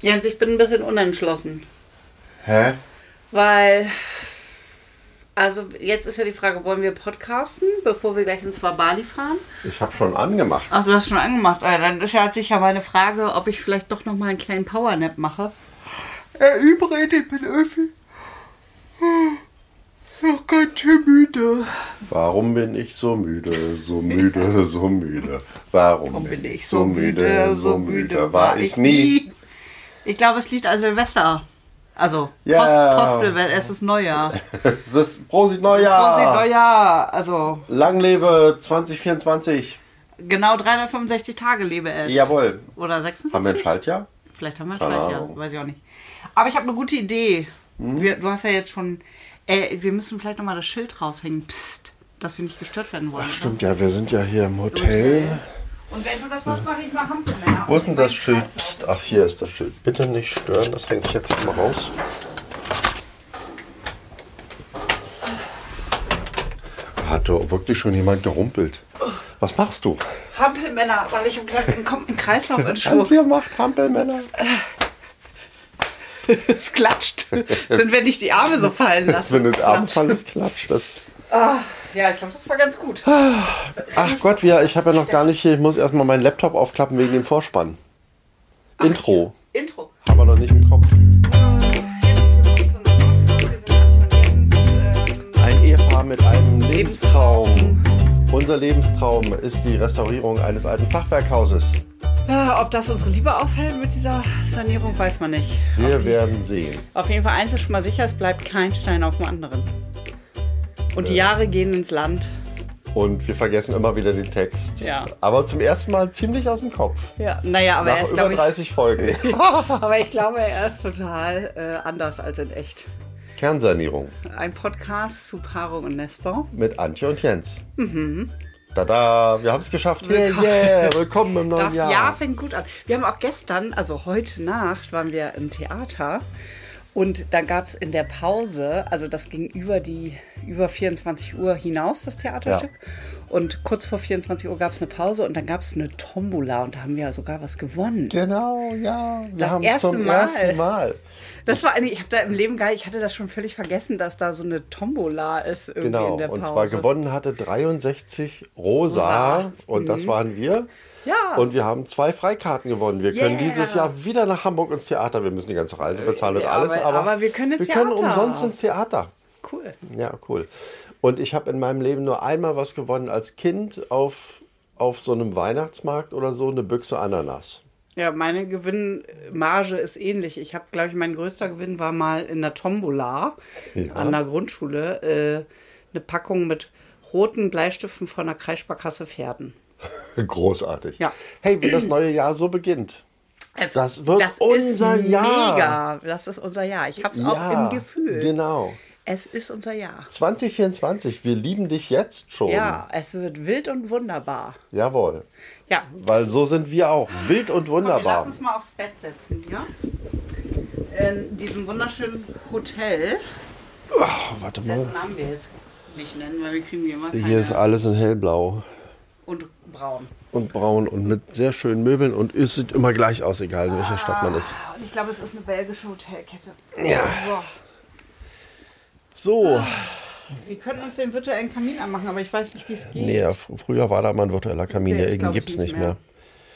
Jens, ich bin ein bisschen unentschlossen. Hä? Weil, also jetzt ist ja die Frage, wollen wir podcasten, bevor wir gleich ins Wabali fahren? Ich habe schon angemacht. Achso, du hast schon angemacht. Ah, dann ist ja sicher meine Frage, ob ich vielleicht doch noch mal einen kleinen Powernap mache. Äh, übrigens, ich bin irgendwie noch ganz schön müde. Warum bin ich so müde, so müde, so müde? Warum, Warum bin ich so müde, so müde war ich nie? Ich glaube, es liegt an Silvester. Also, Ja. Post, Postel, es ist Neujahr. Es ist Prosit Neujahr! Prosit Neujahr. Also, Lang lebe 2024. genau 365 Tage lebe es. Jawohl. Oder 26? Haben wir ein Schaltjahr? Vielleicht haben wir ein Keine Schaltjahr, Ahnung. weiß ich auch nicht. Aber ich habe eine gute Idee. Hm? Wir, du hast ja jetzt schon. Äh, wir müssen vielleicht nochmal das Schild raushängen. Psst, dass wir nicht gestört werden wollen. Ach, oder? stimmt, ja, wir sind ja hier im Hotel. Und wenn du das machst, mache ich mal Hampelmänner. Wo ist denn das Schild? Psst, ach, hier ist das Schild. Bitte nicht stören, das hänge ich jetzt mal raus. Hat doch wirklich schon jemand gerumpelt. Was machst du? Hampelmänner, weil ich im, im, Kreislauf Antje entschwur. macht Hampelmänner. es klatscht. Sind wir nicht die Arme so fallen lassen. Wenn du Klatscht. abends alles klatscht. Das Ah, ja, ich glaube, das war ganz gut. Ach Gott, wir, ich habe ja noch gar nicht hier. Ich muss erstmal meinen Laptop aufklappen wegen dem Vorspann. Intro. Intro. Haben wir noch nicht im Kopf. Ein Ehepaar mit einem Lebenstraum. Unser Lebenstraum ist die Restaurierung eines alten Fachwerkhauses. Ob das unsere Liebe aushält mit dieser Sanierung, weiß man nicht. Wir werden sehen. Auf jeden Fall eins ist schon mal sicher, es bleibt kein Stein auf dem anderen. Und die Jahre gehen ins Land. Und wir vergessen immer wieder den Text. Ja. Aber zum ersten Mal ziemlich aus dem Kopf. Ja, naja, aber Nach er ist, über glaube ich, 30 Folgen. aber ich glaube, er ist total äh, anders als in echt. Kernsanierung Ein Podcast zu Paarung und Nestbau. mit Antje und Jens. Tada, wir haben es geschafft. Yeah, yeah, willkommen im neuen Das Jahr. Jahr fängt gut an. Wir haben auch gestern, also heute Nacht, waren wir im Theater und da gab es in der Pause, also das ging über die über 24 Uhr hinaus, das Theaterstück. Und kurz vor 24 Uhr gab es eine Pause und dann gab es eine Tombola und da haben wir ja sogar was gewonnen. Genau, ja. Wir Das haben erste zum Mal. ersten Mal. Das war eine, ich habe da im Leben gar, ich hatte das schon völlig vergessen, dass da so eine Tombola ist irgendwie Genau. in der Pause. Und zwar gewonnen hatte 63 Rosa. Rosa. Mhm. Und das waren wir. Ja. Und wir haben zwei Freikarten gewonnen. Wir können Yeah. dieses Jahr wieder nach Hamburg ins Theater. Wir müssen die ganze Reise bezahlen und Ja, alles. aber- Aber, wir können ins wir können umsonst ins Theater. Cool. Ja, cool. Und ich habe in meinem Leben nur einmal was gewonnen als Kind auf, auf so einem Weihnachtsmarkt oder so, eine Büchse Ananas. Ja, meine Gewinnmarge ist ähnlich. Ich habe, glaube ich, mein größter Gewinn war mal in der Tombola Ja. an der Grundschule äh, eine Packung mit roten Bleistiften von der Kreissparkasse Pferden. Großartig. Ja. Hey, wie das neue Jahr so beginnt. Es- Das wird unser ist Jahr. Mega. Das ist unser Jahr. Ich habe es auch im Gefühl. Genau. Es ist unser Jahr. 2024, wir lieben dich jetzt schon. Ja, es wird wild und wunderbar. Jawohl. Ja. Weil so sind wir auch. Wild und Komm, wir wunderbar. lassen uns mal aufs Bett setzen, ja? In diesem wunderschönen Hotel. Oh, warte mal. Dessen Namen wir jetzt nicht nennen, weil wir kriegen hier immer keine. Hier ist alles in hellblau braun. und braun und mit sehr schönen Möbeln und es sieht immer gleich aus, egal in welcher Stadt man ist. Und ich glaube, es ist eine belgische Hotelkette. Ja. So. So, Wir könnten uns den virtuellen Kamin anmachen, aber ich weiß nicht, wie es geht. nee, fr- früher war da mal ein virtueller Kamin, Der ich, gibt es nicht mehr.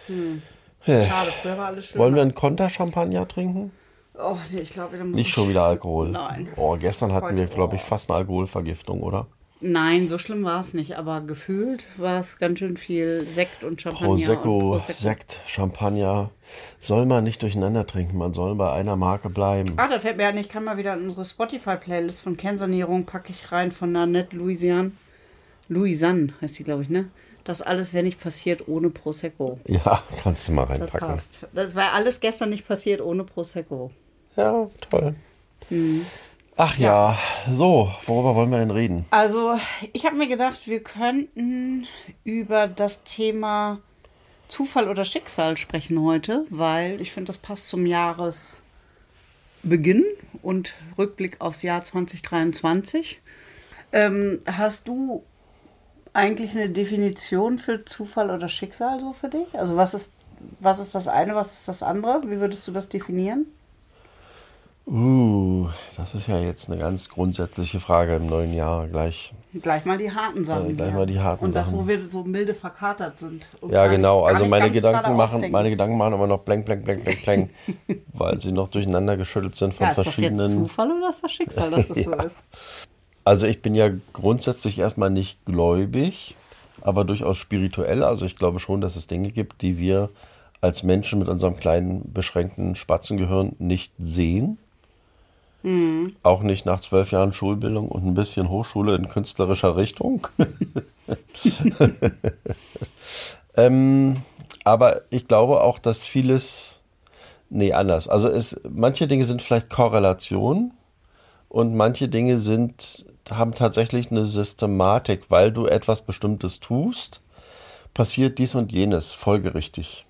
mehr. Schade, früher war alles schön. Wollen wir einen Konter-Champagner trinken? Oh, nee, ich glaube, da muss Nicht ich- schon wieder Alkohol. Nein. Oh, gestern hatten wir, Heute- glaube ich, fast eine Alkoholvergiftung, oder? Nein, so schlimm war es nicht, aber gefühlt war es ganz schön viel Sekt und Champagner. Prosecco, und Prosecco. Sekt, Champagner. Soll man nicht durcheinander trinken, man soll bei einer Marke bleiben. Ach, da fällt mir ein, ich kann mal wieder in unsere Spotify-Playlist von Kernsanierung packe ich rein von Nanette Louisiane. Louisanne heißt die, glaube ich, ne? Das alles wäre nicht passiert ohne Prosecco. Ja, kannst du mal Das reinpacken. passt. Das war alles gestern nicht passiert ohne Prosecco. Ja, toll. Ach ja. so, worüber wollen wir denn reden? Also, ich habe mir gedacht, wir könnten über das Thema Zufall oder Schicksal sprechen heute, weil ich finde, das passt zum Jahresbeginn und Rückblick aufs Jahr 2023. Ähm, hast du eigentlich eine Definition für Zufall oder Schicksal so für dich? Also was ist was ist das eine, was ist das andere? Wie würdest du das definieren? Uh, das ist ja jetzt eine ganz grundsätzliche Frage im neuen Jahr gleich. Gleich mal die harten Sachen. Äh, gleich mal die harten Und das, Sachen. wo wir so milde verkatert sind. und Ja, genau. Also meine Gedanken machen, meine Gedanken machen aber noch blank, blank, blank, blank, blank, weil sie noch durcheinander geschüttelt sind von ja, ist das jetzt verschiedenen. Zufall oder ist das Schicksal, dass das so Ja. ist? Also ich bin ja grundsätzlich erstmal nicht gläubig, aber durchaus spirituell. Also ich glaube schon, dass es Dinge gibt, die wir als Menschen mit unserem kleinen, beschränkten Spatzengehirn nicht sehen. Auch nicht nach zwölf Jahren Schulbildung und ein bisschen Hochschule in künstlerischer Richtung. ähm, aber ich glaube auch, dass vieles, nee, anders. Also es, manche Dinge sind vielleicht Korrelation und manche Dinge sind, haben tatsächlich eine Systematik, weil du etwas Bestimmtes tust, passiert dies und jenes folgerichtig.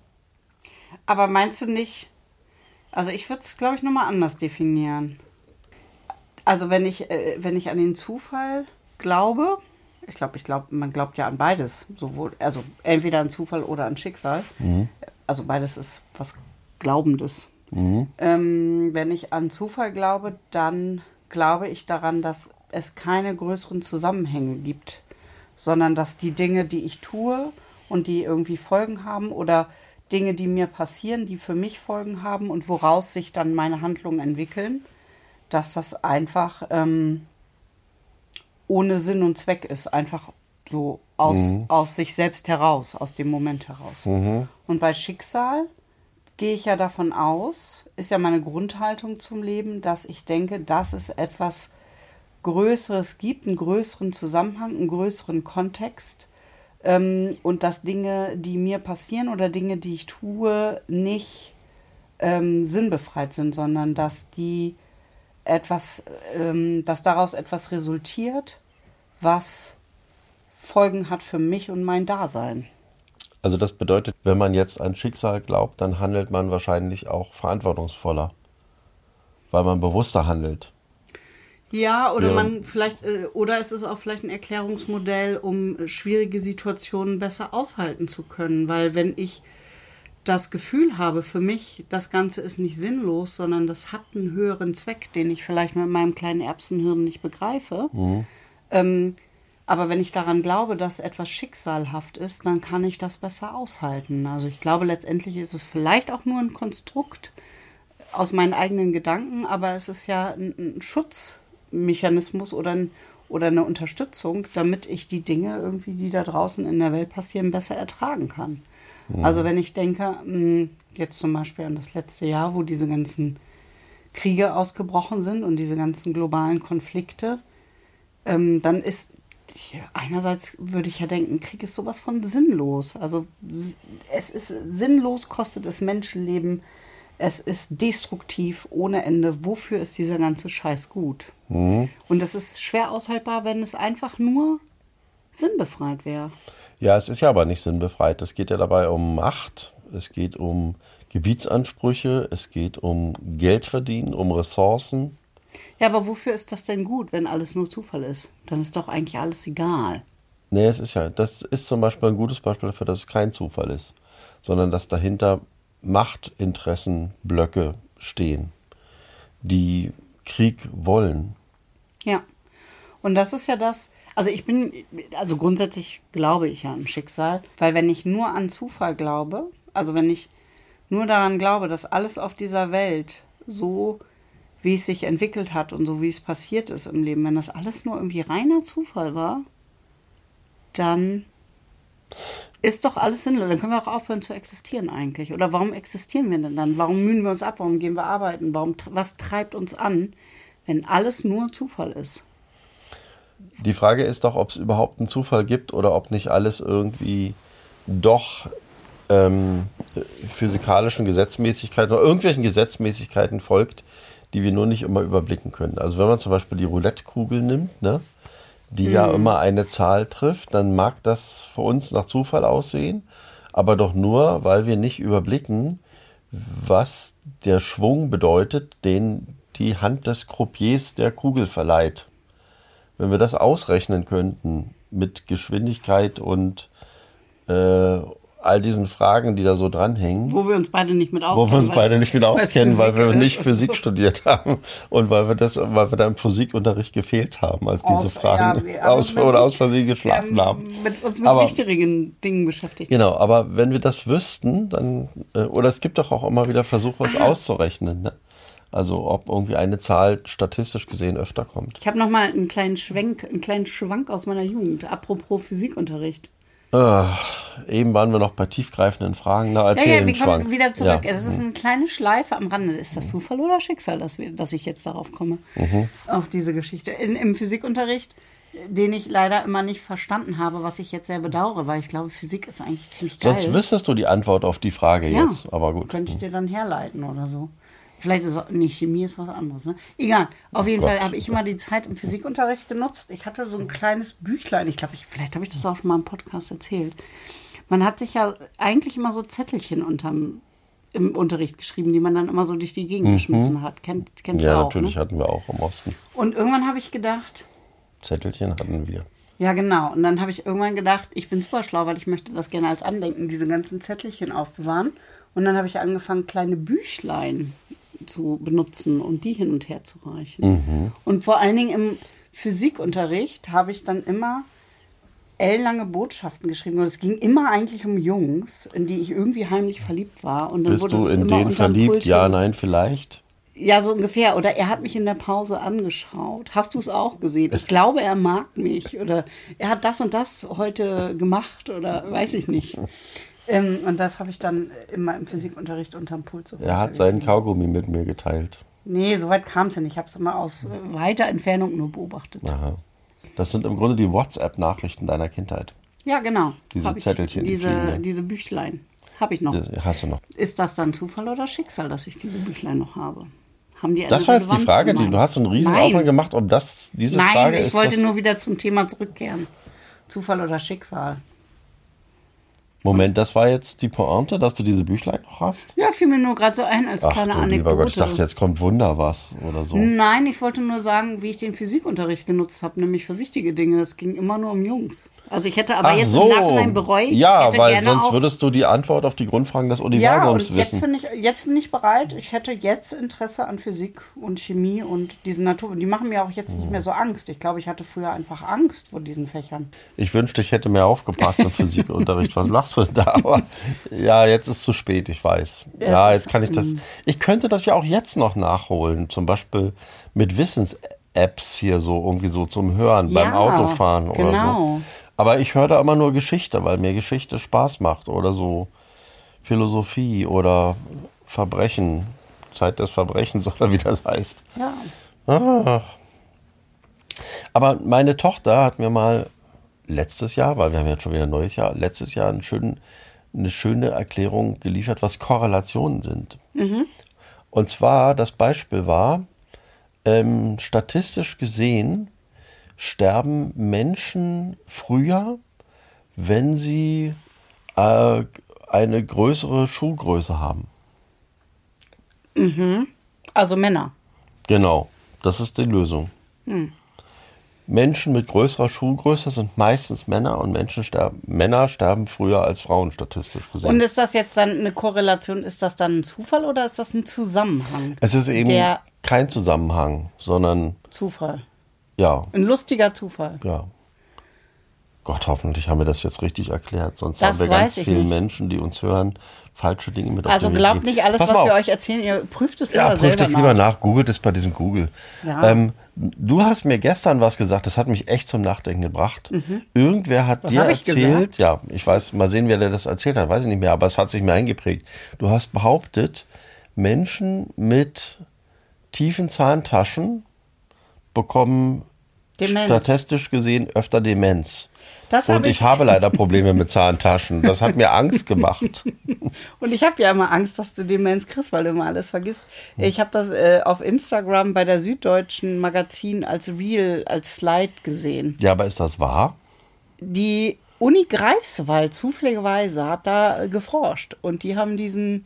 Aber meinst du nicht, also ich würde es, glaube ich, nochmal anders definieren. Also wenn ich, äh, wenn ich an den Zufall glaube, ich glaube, ich glaube, man glaubt ja an beides, sowohl, also entweder an Zufall oder an Schicksal. Also beides ist was Glaubendes. Ähm, wenn ich an Zufall glaube, dann glaube ich daran, dass es keine größeren Zusammenhänge gibt, sondern dass die Dinge, die ich tue und die irgendwie Folgen haben oder Dinge, die mir passieren, die für mich Folgen haben und woraus sich dann meine Handlungen entwickeln, dass das einfach ähm, ohne Sinn und Zweck ist, einfach so aus, aus sich selbst heraus, aus dem Moment heraus. Und bei Schicksal gehe ich ja davon aus, ist ja meine Grundhaltung zum Leben, dass ich denke, dass es etwas Größeres gibt, einen größeren Zusammenhang, einen größeren Kontext ähm, und dass Dinge, die mir passieren oder Dinge, die ich tue, nicht ähm, sinnbefreit sind, sondern dass die etwas, ähm, dass daraus etwas resultiert, was Folgen hat für mich und mein Dasein. Also das bedeutet, wenn man jetzt an Schicksal glaubt, dann handelt man wahrscheinlich auch verantwortungsvoller, weil man bewusster handelt. Ja, oder Ja. man vielleicht, äh, oder es ist auch vielleicht ein Erklärungsmodell, um schwierige Situationen besser aushalten zu können. Weil wenn ich das Gefühl habe, für mich, das Ganze ist nicht sinnlos, sondern das hat einen höheren Zweck, den ich vielleicht mit meinem kleinen Erbsenhirn nicht begreife. Ähm, aber wenn ich daran glaube, dass etwas schicksalhaft ist, dann kann ich das besser aushalten. Also ich glaube, letztendlich ist es vielleicht auch nur ein Konstrukt aus meinen eigenen Gedanken, aber es ist ja ein, ein Schutzmechanismus oder, ein, oder eine Unterstützung, damit ich die Dinge irgendwie, die da draußen in der Welt passieren, besser ertragen kann. Also wenn ich denke, mh, jetzt zum Beispiel an das letzte Jahr, wo diese ganzen Kriege ausgebrochen sind und diese ganzen globalen Konflikte, ähm, dann ist einerseits würde ich ja denken, Krieg ist sowas von sinnlos. Also es ist sinnlos, kostet es Menschenleben, es ist destruktiv ohne Ende. Wofür ist dieser ganze Scheiß gut? Und es ist schwer aushaltbar, wenn es einfach nur sinnbefreit wäre. Ja, es ist ja aber nicht sinnbefreit. Es geht ja dabei um Macht, es geht um Gebietsansprüche, es geht um Geld verdienen, um Ressourcen. Ja, aber wofür ist das denn gut, wenn alles nur Zufall ist? Dann ist doch eigentlich alles egal. Nee, es ist ja, das ist zum Beispiel ein gutes Beispiel dafür, dass es kein Zufall ist, sondern dass dahinter Machtinteressenblöcke stehen, die Krieg wollen. Ja. Und das ist ja das, also ich bin, also grundsätzlich glaube ich ja an Schicksal, weil wenn ich nur an Zufall glaube, also wenn ich nur daran glaube, dass alles auf dieser Welt so, wie es sich entwickelt hat und so wie es passiert ist im Leben, wenn das alles nur irgendwie reiner Zufall war, dann ist doch alles sinnlos. Dann können wir auch aufhören zu existieren eigentlich. Oder warum existieren wir denn dann? Warum mühen wir uns ab? Warum gehen wir arbeiten? Warum, was treibt uns an, wenn alles nur Zufall ist? Die Frage ist doch, ob es überhaupt einen Zufall gibt oder ob nicht alles irgendwie doch ähm, physikalischen Gesetzmäßigkeiten oder irgendwelchen Gesetzmäßigkeiten folgt, die wir nur nicht immer überblicken können. Also wenn man zum Beispiel die Roulette-Kugel nimmt, ne, die ja immer eine Zahl trifft, dann mag das für uns nach Zufall aussehen, aber doch nur, weil wir nicht überblicken, was der Schwung bedeutet, den die Hand des Croupiers der Kugel verleiht. Wenn wir das ausrechnen könnten mit Geschwindigkeit und äh, all diesen Fragen, die da so dranhängen. Wo wir uns beide nicht mit auskennen. Wo wir uns beide nicht mit auskennen, weil wir nicht. Physik studiert haben und weil wir das, weil wir da im Physikunterricht gefehlt haben, als diese Aus- Fragen ja, aus mit- oder aus Versehen geschlafen ähm, haben. Mit uns mit Aber- wichtigeren Dingen beschäftigt. Genau, aber wenn wir das wüssten, dann, äh, oder es gibt doch auch immer wieder Versuche, was auszurechnen, ne? Also ob irgendwie eine Zahl statistisch gesehen öfter kommt. Ich habe noch mal einen kleinen Schwenk, einen kleinen Schwank aus meiner Jugend. Apropos Physikunterricht. Äh, eben waren wir noch bei tiefgreifenden Fragen. Na, Ja, erzähl ja, den wir kommen Schwank. wieder zurück. Ja. Das ist eine kleine Schleife am Rande. Ist das Zufall oder Schicksal, dass, wir, dass ich jetzt darauf komme? Mhm. Auf diese Geschichte. In, Im Physikunterricht, den ich leider immer nicht verstanden habe, was ich jetzt sehr bedauere, weil ich glaube, Physik ist eigentlich ziemlich geil. Sonst wüsstest du die Antwort auf die Frage ja, jetzt, aber gut. Könnte ich dir dann herleiten oder so. Vielleicht ist auch, nee, Chemie ist was anderes, ne? Egal. Auf jeden Gott. Fall habe ich immer die Zeit im Physikunterricht genutzt. Ich hatte so ein kleines Büchlein. Ich glaube, ich, vielleicht habe ich das auch schon mal im Podcast erzählt. Man hat sich ja eigentlich immer so Zettelchen unterm, im Unterricht geschrieben, die man dann immer so durch die Gegend geschmissen hat. Kennt, kennst Mhm. Ja, du auch, natürlich ne? hatten wir auch im Osten. Und irgendwann habe ich gedacht, Zettelchen hatten wir. ja, genau. Und dann habe ich irgendwann gedacht, ich bin super schlau, weil ich möchte das gerne als Andenken, diese ganzen Zettelchen aufbewahren. Und dann habe ich angefangen, kleine Büchlein zu benutzen und die hin und her zu reichen. Und vor allen Dingen im Physikunterricht habe ich dann immer ellenlange Botschaften geschrieben. Und es ging immer eigentlich um Jungs, in die ich irgendwie heimlich verliebt war. Und dann Bist wurde du in den verliebt? Ja, nein, vielleicht. ja, so ungefähr. Oder er hat mich in der Pause angeschaut. Hast du es auch gesehen? Ich glaube, er mag mich. Oder er hat das und das heute gemacht. Oder weiß ich nicht. Ähm, und das habe ich dann immer im Physikunterricht unterm Pult so Er hat seinen. Kaugummi mit mir geteilt. Nee, so weit kam es ja nicht. Ich habe es immer aus weiter Entfernung nur beobachtet. Aha. Das sind im Grunde die WhatsApp-Nachrichten deiner Kindheit. Ja, genau. Diese Hab ich, Zettelchen, die Diese, diese Büchlein. Habe ich noch. Das hast du noch. Ist das dann Zufall oder Schicksal, dass ich diese Büchlein noch habe? Haben die Das war jetzt die Frage. Die, du hast so einen riesen Nein. Aufwand gemacht, um das, diese Nein, Frage ich ist wollte das, nur wieder zum Thema zurückkehren. Zufall oder Schicksal. Moment, das war jetzt die Pointe, dass du diese Büchlein noch hast? Ja, fiel mir nur gerade so ein als Ach kleine du Anekdote. lieber Gott, ich dachte, jetzt kommt Wunder was oder so. Nein, ich wollte nur sagen, wie ich den Physikunterricht genutzt habe, nämlich für wichtige Dinge. Es ging immer nur um Jungs. Also ich hätte aber Ach jetzt so. im Nachhinein bereut. Ja, weil sonst würdest du die Antwort auf die Grundfragen des Ja, Universums und jetzt wissen. bin ich, jetzt bin ich bereit. Ich hätte jetzt Interesse an Physik und Chemie und diese Natur. Die machen mir auch jetzt nicht mehr so Angst. Ich glaube, ich hatte früher einfach Angst vor diesen Fächern. Ich wünschte, ich hätte mehr aufgepasst im Physikunterricht. Was lachst du denn da? Aber ja, jetzt ist zu spät, ich weiß. Ja, jetzt kann ich das. Ich könnte das ja auch jetzt noch nachholen. Zum Beispiel mit Wissens-Apps hier so irgendwie so zum Hören beim Ja, Autofahren oder genau. so. Aber ich höre da immer nur Geschichte, weil mir Geschichte Spaß macht oder so Philosophie oder Verbrechen. Zeit des Verbrechens oder wie das heißt. Ja. Aber meine Tochter hat mir mal letztes Jahr, weil wir haben jetzt schon wieder ein neues Jahr, letztes Jahr einen schönen, eine schöne Erklärung geliefert, was Korrelationen sind. Und zwar, das Beispiel war, ähm, statistisch gesehen sterben Menschen früher, wenn sie äh, eine größere Schuhgröße haben. Also Männer. Genau, das ist die Lösung. Menschen mit größerer Schuhgröße sind meistens Männer und Menschen sterben, Männer sterben früher als Frauen statistisch gesehen. Und ist das jetzt dann eine Korrelation? Ist das dann ein Zufall oder ist das ein Zusammenhang? es ist eben kein Zusammenhang, sondern Zufall. Ja, Ein lustiger Zufall. ja. Gott, hoffentlich haben wir das jetzt richtig erklärt, sonst Das haben wir ganz nicht. Menschen, die uns hören, falsche Dinge mit auf Also glaubt nicht alles, Pass was mal wir auf. euch erzählen. Ihr prüft es lieber Ja, prüft selber es lieber nach, googelt es bei diesem Google. Ja. Ähm, du hast mir gestern was gesagt, das hat mich echt zum Nachdenken gebracht. Irgendwer hat Mhm. Was dir erzählt, ja, ich weiß, mal sehen, wer dir das erzählt hat, weiß ich nicht mehr, aber es hat sich mir eingeprägt. Du hast behauptet, Menschen mit tiefen Zahntaschen bekommen Demenz. statistisch gesehen öfter Demenz. Das Und hab ich ich- habe leider Probleme mit Zahntaschen. Das hat mir Angst gemacht. Und ich habe ja immer Angst, dass du Demenz kriegst, weil du immer alles vergisst. Ich habe das äh, auf Instagram bei der Süddeutschen Magazin als Reel, als Slide gesehen. Ja, aber ist das wahr? Die Uni Greifswald zufälligerweise hat da äh, geforscht und die haben diesen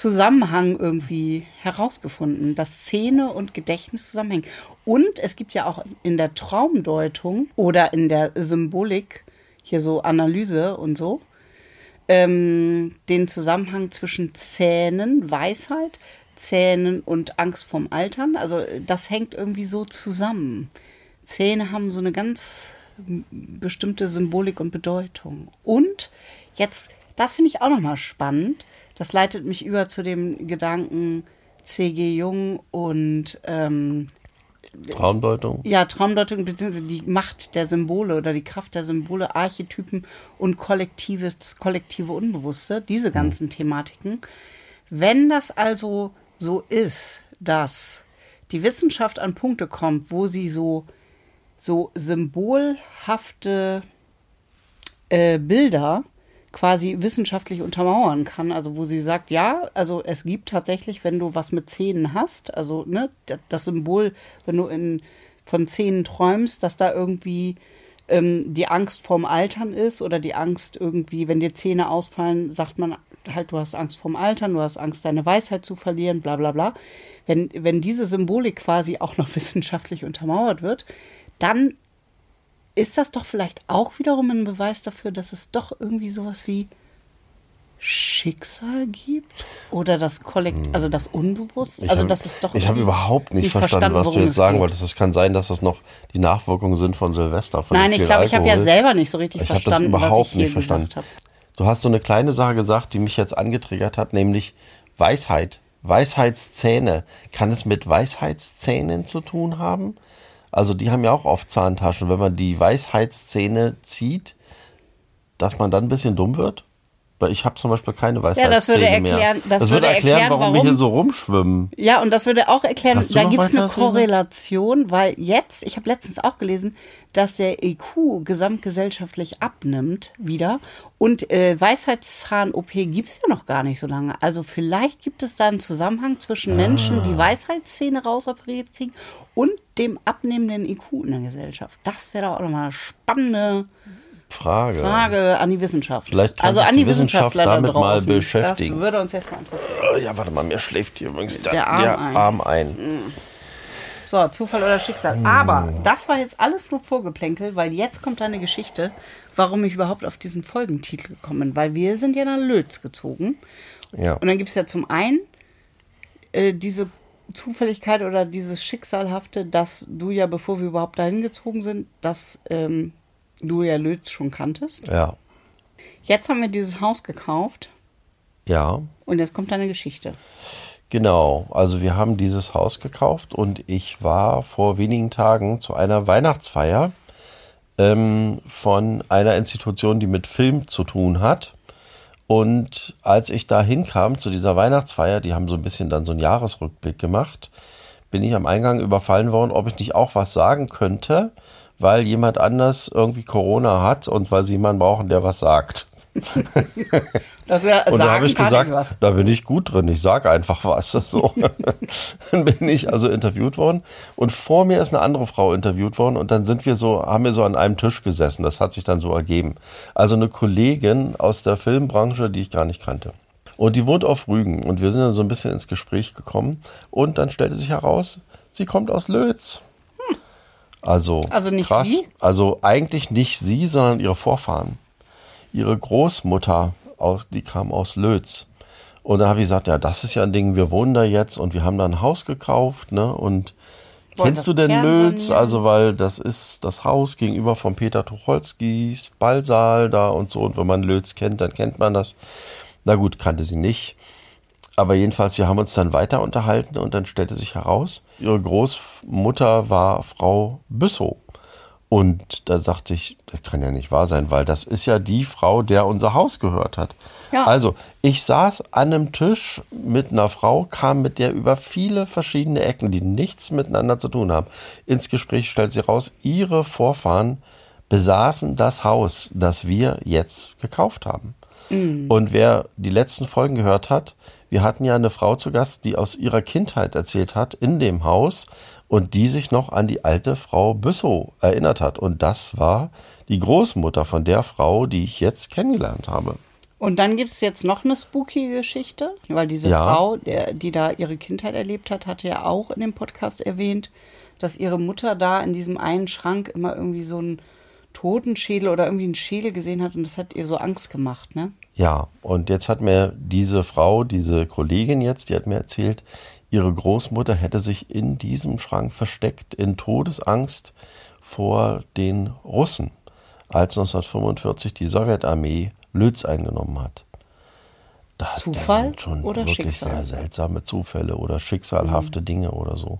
Zusammenhang irgendwie herausgefunden, dass Szene und Gedächtnis zusammenhängen. Und es gibt ja auch in der Traumdeutung oder in der Symbolik hier so Analyse und so ähm, den Zusammenhang zwischen Zähnen, Weisheit, Zähnen und Angst vorm Altern. Also das hängt irgendwie so zusammen. Zähne haben so eine ganz bestimmte Symbolik und Bedeutung. Und jetzt, das finde ich auch nochmal spannend. Das leitet mich über zu dem Gedanken C.G. Jung und ähm, Traumdeutung? Ja, Traumdeutung bzw. die Macht der Symbole oder die Kraft der Symbole, Archetypen und Kollektives, das kollektive Unbewusste, diese hm. ganzen hm. Thematiken. Wenn das also so ist, dass die Wissenschaft an Punkte kommt, wo sie so, so symbolhafte äh, Bilder quasi wissenschaftlich untermauern kann. Also wo sie sagt, ja, also es gibt tatsächlich, wenn du was mit Zähnen hast, also ne, das Symbol, wenn du in, von Zähnen träumst, dass da irgendwie ähm, die Angst vorm Altern ist oder die Angst irgendwie, wenn dir Zähne ausfallen, sagt man halt, du hast Angst vorm Altern, du hast Angst, deine Weisheit zu verlieren, bla bla bla. Wenn, wenn diese Symbolik quasi auch noch wissenschaftlich untermauert wird, dann ist das doch vielleicht auch wiederum ein Beweis dafür, dass es doch irgendwie sowas wie Schicksal gibt oder das Kollekt, hm. also das Unbewusst, also das ist doch. Ich habe überhaupt nicht, nicht verstanden, was du jetzt sagen geht. wolltest. Es kann sein, dass das noch die Nachwirkungen sind von Silvester. Von Nein, ich glaube, ich habe ja selber nicht so richtig ich verstanden, das überhaupt was ich hier nicht verstanden. habe. Du hast so eine kleine Sache gesagt, die mich jetzt angetriggert hat, nämlich Weisheit. Weisheitszähne. Kann es mit Weisheitszähnen zu tun haben? Also die haben ja auch oft Zahntaschen. Wenn man die Weisheitszähne zieht, dass man dann ein bisschen dumm wird? Weil ich habe zum Beispiel keine Weisheitszähne ja, das würde erklären, mehr. Das, das würde erklären, warum, warum, wir hier so rumschwimmen. Ja, und das würde auch erklären, da gibt es eine Korrelation, weil jetzt, ich habe letztens auch gelesen, dass der IQ gesamtgesellschaftlich abnimmt wieder und äh, Weisheitszahn-OP gibt es ja noch gar nicht so lange. Also vielleicht gibt es da einen Zusammenhang zwischen Menschen, die ah. Weisheitszähne rausoperiert kriegen und dem abnehmenden IQ in der Gesellschaft. Das wäre doch auch nochmal eine spannende Frage. Frage an die Wissenschaft. Vielleicht kann also sich an die, die Wissenschaft damit mal beschäftigen. Das würde uns jetzt mal interessieren. Oh, ja, warte mal, mir schläft hier übrigens der, der Arm, der ein. Arm ein. Mhm. So, Zufall oder Schicksal. Mhm. Aber das war jetzt alles nur Vorgeplänkel, weil jetzt kommt eine Geschichte, warum ich überhaupt auf diesen Folgentitel gekommen bin. Weil wir sind ja nach Lötz gezogen. Ja. Und dann gibt es ja zum einen äh, diese Zufälligkeit oder dieses Schicksalhafte, dass du ja, bevor wir überhaupt dahin gezogen sind, dass ähm, du ja Lötz schon kanntest. Ja. Jetzt haben wir dieses Haus gekauft. Ja. Und jetzt kommt deine Geschichte. Genau, also wir haben dieses Haus gekauft und ich war vor wenigen Tagen zu einer Weihnachtsfeier ähm, von einer Institution, die mit Film zu tun hat. Und als ich da hinkam zu dieser Weihnachtsfeier, die haben so ein bisschen dann so einen Jahresrückblick gemacht, bin ich am Eingang überfallen worden, ob ich nicht auch was sagen könnte weil jemand anders irgendwie Corona hat und weil sie jemanden brauchen, der was sagt. Das ja, und da habe ich gesagt, ich da bin ich gut drin, ich sage einfach was. So. dann bin ich also interviewt worden und vor mir ist eine andere Frau interviewt worden und dann sind wir so, haben wir so an einem Tisch gesessen. Das hat sich dann so ergeben. Also eine Kollegin aus der Filmbranche, die ich gar nicht kannte. Und die wohnt auf Rügen und wir sind dann so ein bisschen ins Gespräch gekommen und dann stellte sich heraus, sie kommt aus Lötz. Also, also nicht krass. Sie? Also eigentlich nicht sie, sondern ihre Vorfahren. Ihre Großmutter, aus, die kam aus Lötz. Und dann habe ich gesagt, ja, das ist ja ein Ding, wir wohnen da jetzt und wir haben da ein Haus gekauft, ne? Und Wollen kennst du denn Lötz? Also, weil das ist das Haus gegenüber von Peter Tucholskis Ballsaal da und so. Und wenn man Lötz kennt, dann kennt man das. Na gut, kannte sie nicht. Aber jedenfalls, wir haben uns dann weiter unterhalten und dann stellte sich heraus, ihre Großmutter war Frau Büssow. Und da sagte ich, das kann ja nicht wahr sein, weil das ist ja die Frau, der unser Haus gehört hat. Ja. Also, ich saß an einem Tisch mit einer Frau, kam mit der über viele verschiedene Ecken, die nichts miteinander zu tun haben, ins Gespräch, stellt sie raus, ihre Vorfahren besaßen das Haus, das wir jetzt gekauft haben. Mhm. Und wer die letzten Folgen gehört hat, wir hatten ja eine Frau zu Gast, die aus ihrer Kindheit erzählt hat in dem Haus und die sich noch an die alte Frau Büssow erinnert hat. Und das war die Großmutter von der Frau, die ich jetzt kennengelernt habe. Und dann gibt es jetzt noch eine spooky Geschichte, weil diese ja. Frau, der, die da ihre Kindheit erlebt hat, hatte ja auch in dem Podcast erwähnt, dass ihre Mutter da in diesem einen Schrank immer irgendwie so einen Totenschädel oder irgendwie einen Schädel gesehen hat und das hat ihr so Angst gemacht, ne? Ja, und jetzt hat mir diese Frau, diese Kollegin jetzt, die hat mir erzählt, ihre Großmutter hätte sich in diesem Schrank versteckt, in Todesangst vor den Russen, als 1945 die Sowjetarmee Lütz eingenommen hat. Da, Zufall das sind schon oder wirklich Schicksal? sehr seltsame Zufälle oder schicksalhafte Dinge oder so.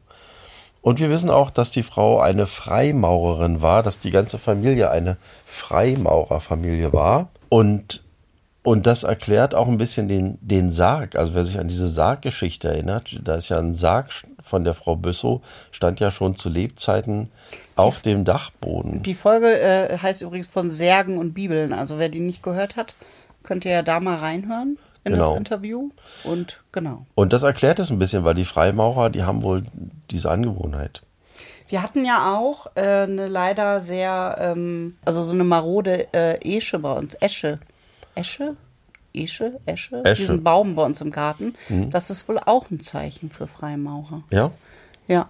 Und wir wissen auch, dass die Frau eine Freimaurerin war, dass die ganze Familie eine Freimaurerfamilie war. Und, und das erklärt auch ein bisschen den, den Sarg. Also wer sich an diese Sarggeschichte erinnert, da ist ja ein Sarg von der Frau Büssow, stand ja schon zu Lebzeiten auf dem Dachboden. Die Folge äh, heißt übrigens von Särgen und Bibeln. Also wer die nicht gehört hat, könnt ihr ja da mal reinhören in Genau. das Interview. Und genau. Und das erklärt es ein bisschen, weil die Freimaurer, die haben wohl diese Angewohnheit. Wir hatten ja auch äh, eine leider sehr, ähm, also so eine marode äh, Esche bei uns. Esche. Esche? Esche? Esche? Esche. Diesen Baum bei uns im Garten. Das ist wohl auch ein Zeichen für Freimaurer. Ja? Ja.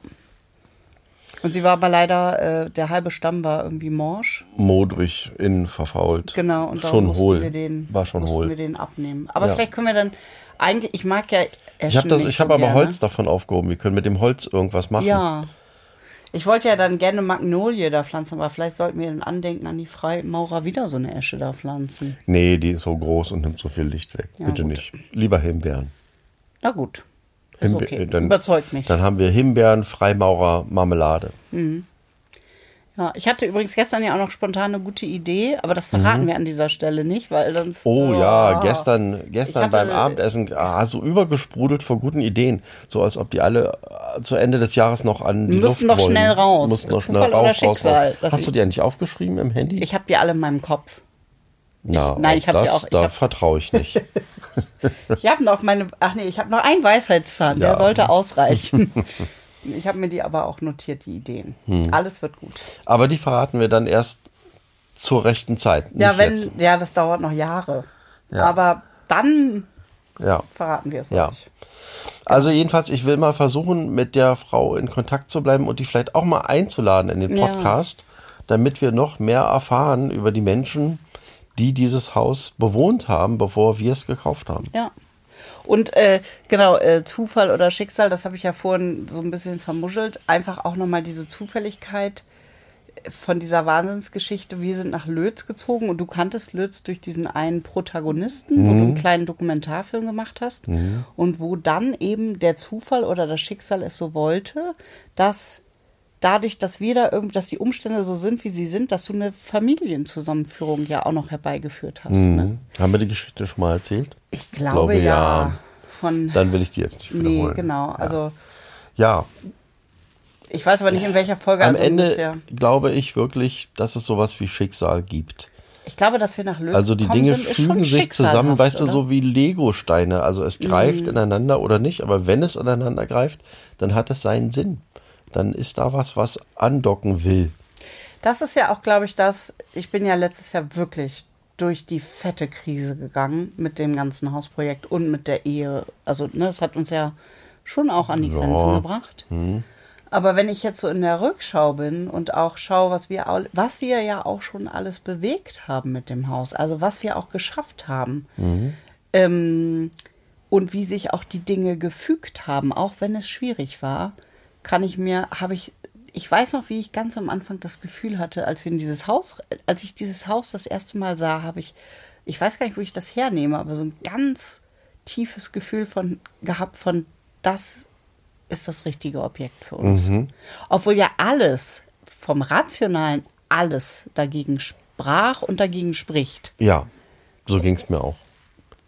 Und sie war aber leider, äh, der halbe Stamm war irgendwie morsch. Modrig, innen verfault. Genau, und schon mussten hohl. wir den, War schon mussten hohl. wir den abnehmen. Aber Ja. vielleicht können wir dann, eigentlich, ich mag ja Eschen Ich habe das, nicht ich habe so aber gerne. Holz davon aufgehoben. Wir können mit dem Holz irgendwas machen. Ja. Ich wollte ja dann gerne Magnolie da pflanzen, aber vielleicht sollten wir in Andenken an die Freimaurer wieder so eine Esche da pflanzen. Nee, die ist so groß und nimmt so viel Licht weg. Ja, Bitte gut. nicht. Lieber Himbeeren. Na gut. Himbe- okay. dann- Überzeugt mich. Dann haben wir Himbeeren, Freimaurer, Marmelade. Ja, ich hatte übrigens gestern ja auch noch spontan eine gute Idee, aber das verraten wir an dieser Stelle nicht, weil sonst. Mhm. Oh ja, gestern, gestern hatte- beim Abendessen ah, so übergesprudelt vor guten Ideen. So als ob die alle äh, zu Ende des Jahres noch an die Luft noch wollen. schnell raus. Mussten noch Zufall schnell raus, raus, Schicksal, raus. dass Hast du die eigentlich aufgeschrieben im Handy? Ich habe die alle in meinem Kopf. Na, nein, ich hab sie auch- ich Da vertraue ich nicht. Ich habe noch meine. Ach nee, ich habe noch einen Weisheitszahn, der Ja. sollte ausreichen. ich habe mir die aber auch notiert, die Ideen. Hm. Alles wird gut. Aber die verraten wir dann erst zur rechten Zeit. Ja, wenn, Jetzt. ja, das dauert noch Jahre. Ja. Aber dann Ja. verraten wir es Ja. euch. Also jedenfalls, ich will mal versuchen, mit der Frau in Kontakt zu bleiben und die vielleicht auch mal einzuladen in den Ja. Podcast, damit wir noch mehr erfahren über die Menschen, die dieses Haus bewohnt haben, bevor wir es gekauft haben. Ja. Und äh, genau, äh, Zufall oder Schicksal, das habe ich ja vorhin so ein bisschen vermuschelt. Einfach auch nochmal diese Zufälligkeit von dieser Wahnsinnsgeschichte. Wir sind nach Lötz gezogen und du kanntest Lötz durch diesen einen Protagonisten, wo du einen kleinen Dokumentarfilm gemacht hast und wo dann eben der Zufall oder das Schicksal es so wollte, dass dadurch, dass wir da irgendwie, dass die Umstände so sind, wie sie sind, dass du eine Familienzusammenführung ja auch noch herbeigeführt hast. Ne? Mhm. Haben wir die Geschichte schon mal erzählt? Ich glaube, ja. Von Dann will ich die jetzt nicht nee, wiederholen. genau. Also Ja, ich weiß aber nicht in welcher Folge. am also Ende muss ja, glaube ich wirklich, dass es sowas wie Schicksal gibt. ich glaube, dass wir nach Löwen Also die Dinge sind, fügen sich zusammen, weißt du, oder? Mhm. so wie Lego-Steine. Also es greift ineinander oder nicht, aber wenn es ineinander greift, dann hat es seinen Sinn. Dann ist da was, was andocken will. Das ist ja auch, glaube ich, das. Ich bin ja letztes Jahr wirklich durch die fette Krise gegangen mit dem ganzen Hausprojekt und mit der Ehe. Also, ne, es hat uns ja schon auch an die Ja. Grenzen gebracht. Mhm. Aber wenn ich jetzt so in der Rückschau bin und auch schaue, was wir, was wir ja auch schon alles bewegt haben mit dem Haus, also was wir auch geschafft haben Mhm. ähm, und wie sich auch die Dinge gefügt haben, auch wenn es schwierig war, kann ich mir, habe ich, ich weiß noch, wie ich ganz am Anfang das Gefühl hatte, als wir in dieses Haus, als ich dieses Haus das erste Mal sah, habe ich, ich weiß gar nicht, wo ich das hernehme, aber so ein ganz tiefes Gefühl von gehabt von das ist das richtige Objekt für uns. Obwohl ja alles vom Rationalen alles dagegen sprach und dagegen spricht. Ja, so ging es mir auch.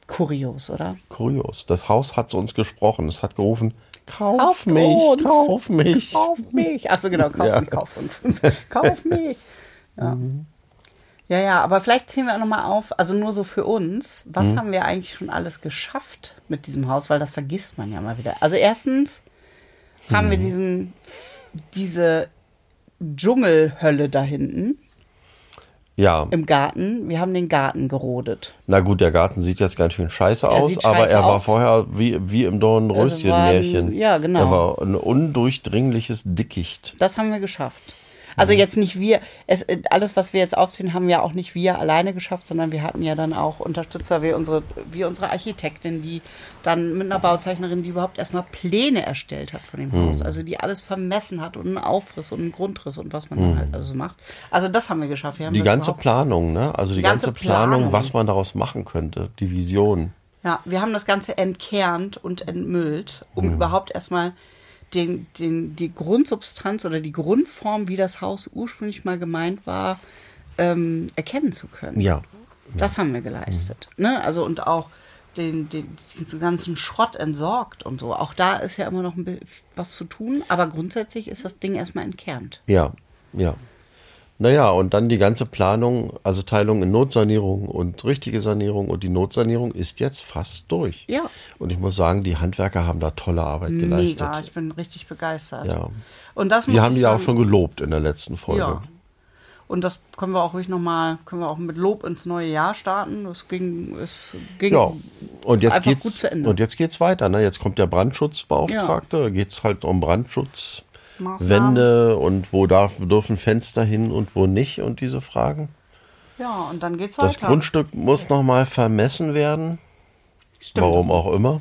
Kurios, oder? Kurios. Das Haus hat zu uns gesprochen. Es hat gerufen, kauf Kauft mich, uns. kauf mich. Kauf mich. Achso, genau, kauf, Ja. mich, kauf uns. kauf mich. Ja. ja, ja, aber vielleicht zählen wir auch nochmal auf, also nur so für uns, was haben wir eigentlich schon alles geschafft mit diesem Haus, weil das vergisst man ja mal wieder. Also erstens haben wir diesen, diese Dschungelhölle da hinten Ja, im Garten. Wir haben den Garten gerodet. na gut, der Garten sieht jetzt ganz schön scheiße Er aus, sieht aber scheiße er war aus. vorher wie, wie im Dornröschen-Märchen. Also war ja, genau. Er war ein undurchdringliches Dickicht. Das haben wir geschafft. Also jetzt nicht wir, es, äh, alles, was wir jetzt aufziehen, haben wir auch nicht wir alleine geschafft, sondern wir hatten ja dann auch Unterstützer wie unsere, wie unsere Architektin, die dann mit einer Bauzeichnerin, die überhaupt erstmal Pläne erstellt hat von dem Hm. Haus. Also die alles vermessen hat und einen Aufriss und einen Grundriss und was man Hm. dann halt also macht. Also das haben wir geschafft. Wir haben Die ganze Planung, ne? Also die, ganze ganze, Planung, Planung. was man daraus machen könnte, die Vision. Ja, wir haben das Ganze entkernt und entmüllt, um Hm. überhaupt erstmal den, den, die Grundsubstanz oder die Grundform, wie das Haus ursprünglich mal gemeint war, ähm, erkennen zu können. Ja. Das haben wir geleistet. Ne? Also und auch den, den, diesen ganzen Schrott entsorgt und so. Auch da ist ja immer noch was zu tun, aber grundsätzlich ist das Ding erstmal entkernt. Ja, ja. Naja, und dann die ganze Planung, also Teilung in Notsanierung und richtige Sanierung. Und die Notsanierung ist jetzt fast durch. Ja. Und ich muss sagen, die Handwerker haben da tolle Arbeit geleistet. Mega, ich bin richtig begeistert. Ja. Und das muss Wir haben die ja auch schon gelobt in der letzten Folge. Ja. Und das können wir auch ruhig nochmal, können wir auch mit Lob ins neue Jahr starten. Es ging, es ging Ja, und jetzt einfach geht's gut zu Ende. und jetzt geht's weiter. Ne? Jetzt kommt der Brandschutzbeauftragte. Da geht's halt um Brandschutz, Maßnahmen. Wände und wo darf, dürfen Fenster hin und wo nicht und diese Fragen. ja, und dann geht's weiter. Das Grundstück muss nochmal vermessen werden, Stimmt. warum auch immer.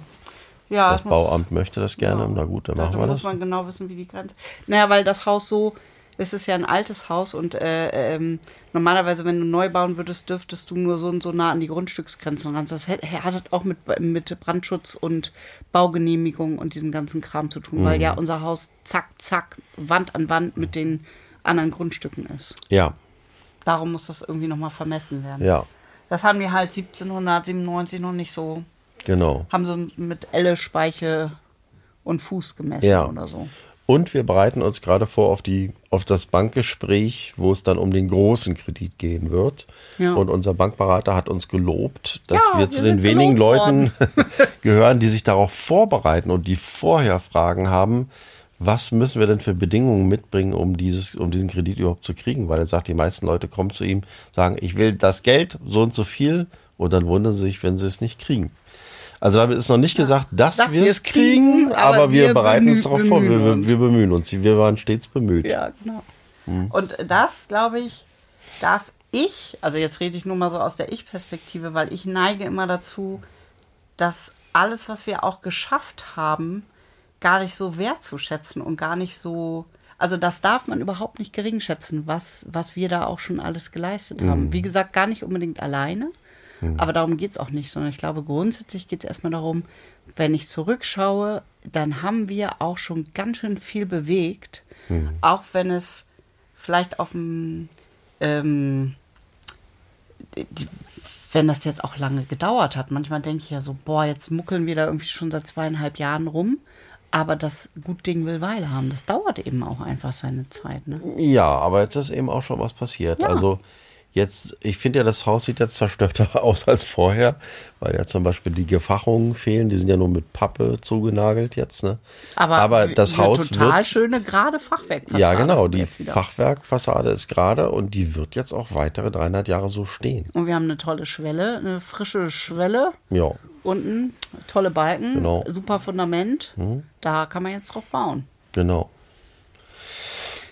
Ja, Das muss- Bauamt möchte das gerne. Ja. Na gut, dann Da, machen da wir muss das. man genau wissen, wie die Grenze. Naja, weil das Haus so, es ist ja ein altes Haus und äh, ähm, normalerweise, wenn du neu bauen würdest, dürftest du nur so und so nah an die Grundstücksgrenzen ran. Das hat, hat auch mit, mit Brandschutz und Baugenehmigung und diesem ganzen Kram zu tun, Mhm. weil ja unser Haus zack, zack, Wand an Wand mit den anderen Grundstücken ist. Ja, Darum muss das irgendwie nochmal vermessen werden. ja, Das haben die halt 1797 noch nicht so, genau. haben so mit Elle, Speiche und Fuß gemessen Ja. oder so. Und wir bereiten uns gerade vor auf die auf das Bankgespräch, wo es dann um den großen Kredit gehen wird. Ja. Und unser Bankberater hat uns gelobt, dass Ja, wir zu wir den wenigen Leuten gehören, die sich darauf vorbereiten und die vorher Fragen haben, was müssen wir denn für Bedingungen mitbringen, um dieses, um diesen Kredit überhaupt zu kriegen? Weil er sagt, die meisten Leute kommen zu ihm, sagen, ich will das Geld, so und so viel, und dann wundern sie sich, wenn sie es nicht kriegen. Also damit ist noch nicht gesagt, dass, Dass wir es kriegen, kriegen, aber, wir, wir bereiten uns darauf vor. Wir, bemühen wir, uns. wir bemühen uns. Wir waren stets bemüht. Ja, genau. Hm. Und das, glaube ich, darf ich, also jetzt rede ich nur mal so aus der Ich-Perspektive, weil ich neige immer dazu, dass alles, was wir auch geschafft haben, gar nicht so wertzuschätzen und gar nicht so. Also das darf man überhaupt nicht gering schätzen, was, was wir da auch schon alles geleistet haben. Hm. Wie gesagt, gar nicht unbedingt alleine, aber darum geht es auch nicht, sondern ich glaube, grundsätzlich geht es erstmal darum, wenn ich zurückschaue, dann haben wir auch schon ganz schön viel bewegt, auch wenn es vielleicht auf dem, ähm, die, wenn das jetzt auch lange gedauert hat. Manchmal denke ich ja so, boah, jetzt muckeln wir da irgendwie schon seit zweieinhalb Jahren rum. Aber das gut Ding will Weile haben. Das dauert eben auch einfach seine Zeit. Ne? Ja, aber jetzt ist eben auch schon was passiert. Ja. Also jetzt, ich finde ja, das Haus sieht jetzt zerstörter aus als vorher, weil ja zum Beispiel die Gefachungen fehlen. Die sind ja nur mit Pappe zugenagelt jetzt. Ne? Aber, das eine Haus total wird schöne gerade Fachwerkfassade. Ja, genau. Die. Fachwerkfassade ist gerade und die wird jetzt auch weitere 300 Jahre so stehen. Und wir haben eine tolle Schwelle, eine frische Schwelle. Ja, Unten tolle Balken, Genau. super Fundament. Da kann man jetzt drauf bauen. genau.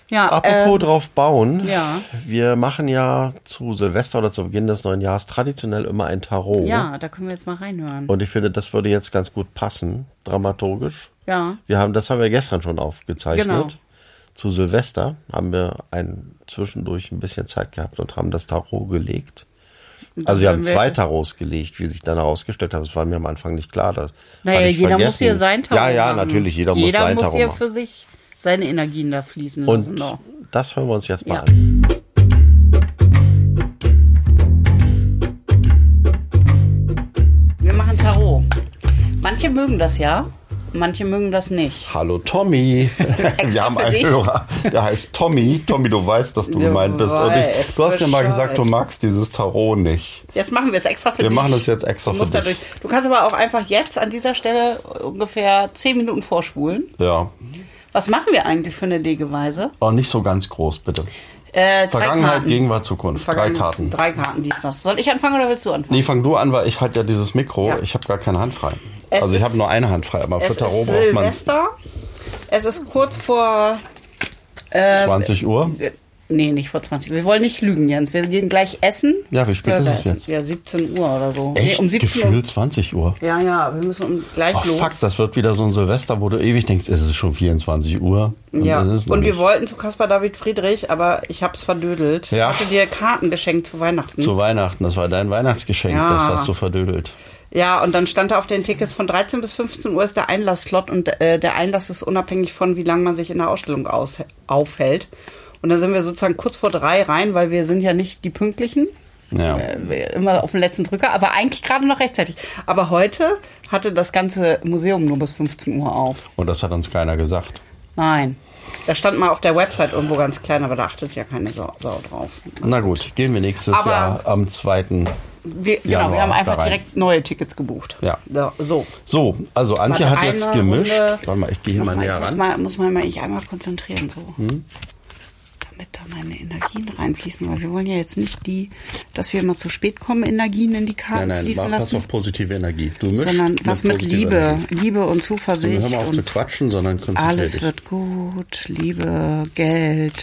Ja, Apropos ähm, drauf bauen. ja. Wir machen ja zu Silvester oder zu Beginn des neuen Jahres traditionell immer ein Tarot. ja, da können wir jetzt mal reinhören. Und ich finde, das würde jetzt ganz gut passen, dramaturgisch. ja, Wir haben, das haben wir gestern schon aufgezeichnet. Genau. Zu Silvester haben wir ein, zwischendurch ein bisschen Zeit gehabt und haben das Tarot gelegt. Also wir haben zwei Tarots gelegt, wie sich dann herausgestellt hat. Das war mir am Anfang nicht klar. Das Naja, jeder muss vergessen. hier sein Tarot Ja, ja, natürlich. Jeder, muss jeder sein muss Tarot hier machen. für sich seine Energien da fließen lassen. Und das hören wir uns jetzt mal Ja. an. Wir machen Tarot. Manche mögen das ja, manche mögen das nicht. Hallo Tommy. wir haben einen dich. Hörer, der heißt Tommy. Tommy, du weißt, dass du Du gemeint bist. Und ich, du hast mir mal Bescheid. gesagt, du magst dieses Tarot nicht. Jetzt machen wir es extra für Wir dich. machen das jetzt extra du für dich. Du kannst aber auch einfach jetzt an dieser Stelle ungefähr zehn Minuten vorspulen. Ja. Was machen wir eigentlich für eine Legeweise? Aber nicht so ganz groß, bitte. Äh, drei Vergangenheit. Gegenwart, Zukunft. Drei Vergangen- Karten. Drei Karten, dies, das. Soll ich anfangen oder willst du anfangen? Nee, fang du an, weil ich halte ja dieses Mikro. Ja. Ich habe gar keine Hand frei. Es also ich ist- habe nur eine Hand frei, aber für es Tarot ist braucht man Silvester. Es ist kurz vor äh, 20 Uhr. Nee, nicht vor 20. Wir wollen nicht lügen, Jens. Wir gehen gleich essen. Ja, wie spät ist da es jetzt? Ja, 17 Uhr oder so. Echt? Nee, um 17 Gefühlt Uhr. 20 Uhr. Ja, ja, wir müssen gleich Ach los. fuck, das wird wieder so ein Silvester, wo du ewig denkst, es ist schon 24 Uhr. ja, ist es noch und wir nicht. wollten zu Caspar David Friedrich, aber ich hab's verdödelt. Ja. Ich hatte dir Karten geschenkt zu Weihnachten. Zu Weihnachten, das war dein Weihnachtsgeschenk, Ja. das hast du verdödelt. Ja, und dann stand da auf den Tickets von 13 bis 15 Uhr ist der Einlassslot und äh, der Einlass ist unabhängig von, wie lange man sich in der Ausstellung aus, aufhält. Und dann sind wir sozusagen kurz vor drei rein, weil wir sind ja nicht die Pünktlichen. Ja. Äh, immer auf den letzten Drücker, aber eigentlich gerade noch rechtzeitig. Aber heute hatte das ganze Museum nur bis 15 Uhr auf. Und das hat uns keiner gesagt. Nein. Da stand mal auf der Website irgendwo ganz klein, aber da achtet ja keine Sau, Sau drauf. Na gut, gehen wir nächstes Aber- Jahr am 2. Wir, genau, Januar wir haben einfach direkt neue Tickets gebucht. Ja. So. so. So, also Antje Warte, hat jetzt gemischt. Runde- Warte mal, ich gehe hier mal näher ich muss ran. mal, muss mal mich einmal konzentrieren, so. Hm? Damit da meine Energien reinfließen, weil wir wollen ja jetzt nicht die, dass wir immer zu spät kommen, Energien in die Karten Nein, nein, fließen mach was lassen. auf positive Energie. Du mischst sondern was mit Liebe, Energie. Liebe und Zuversicht hör mal auf zu quatschen, sondern alles dich. wird gut, Liebe, Geld,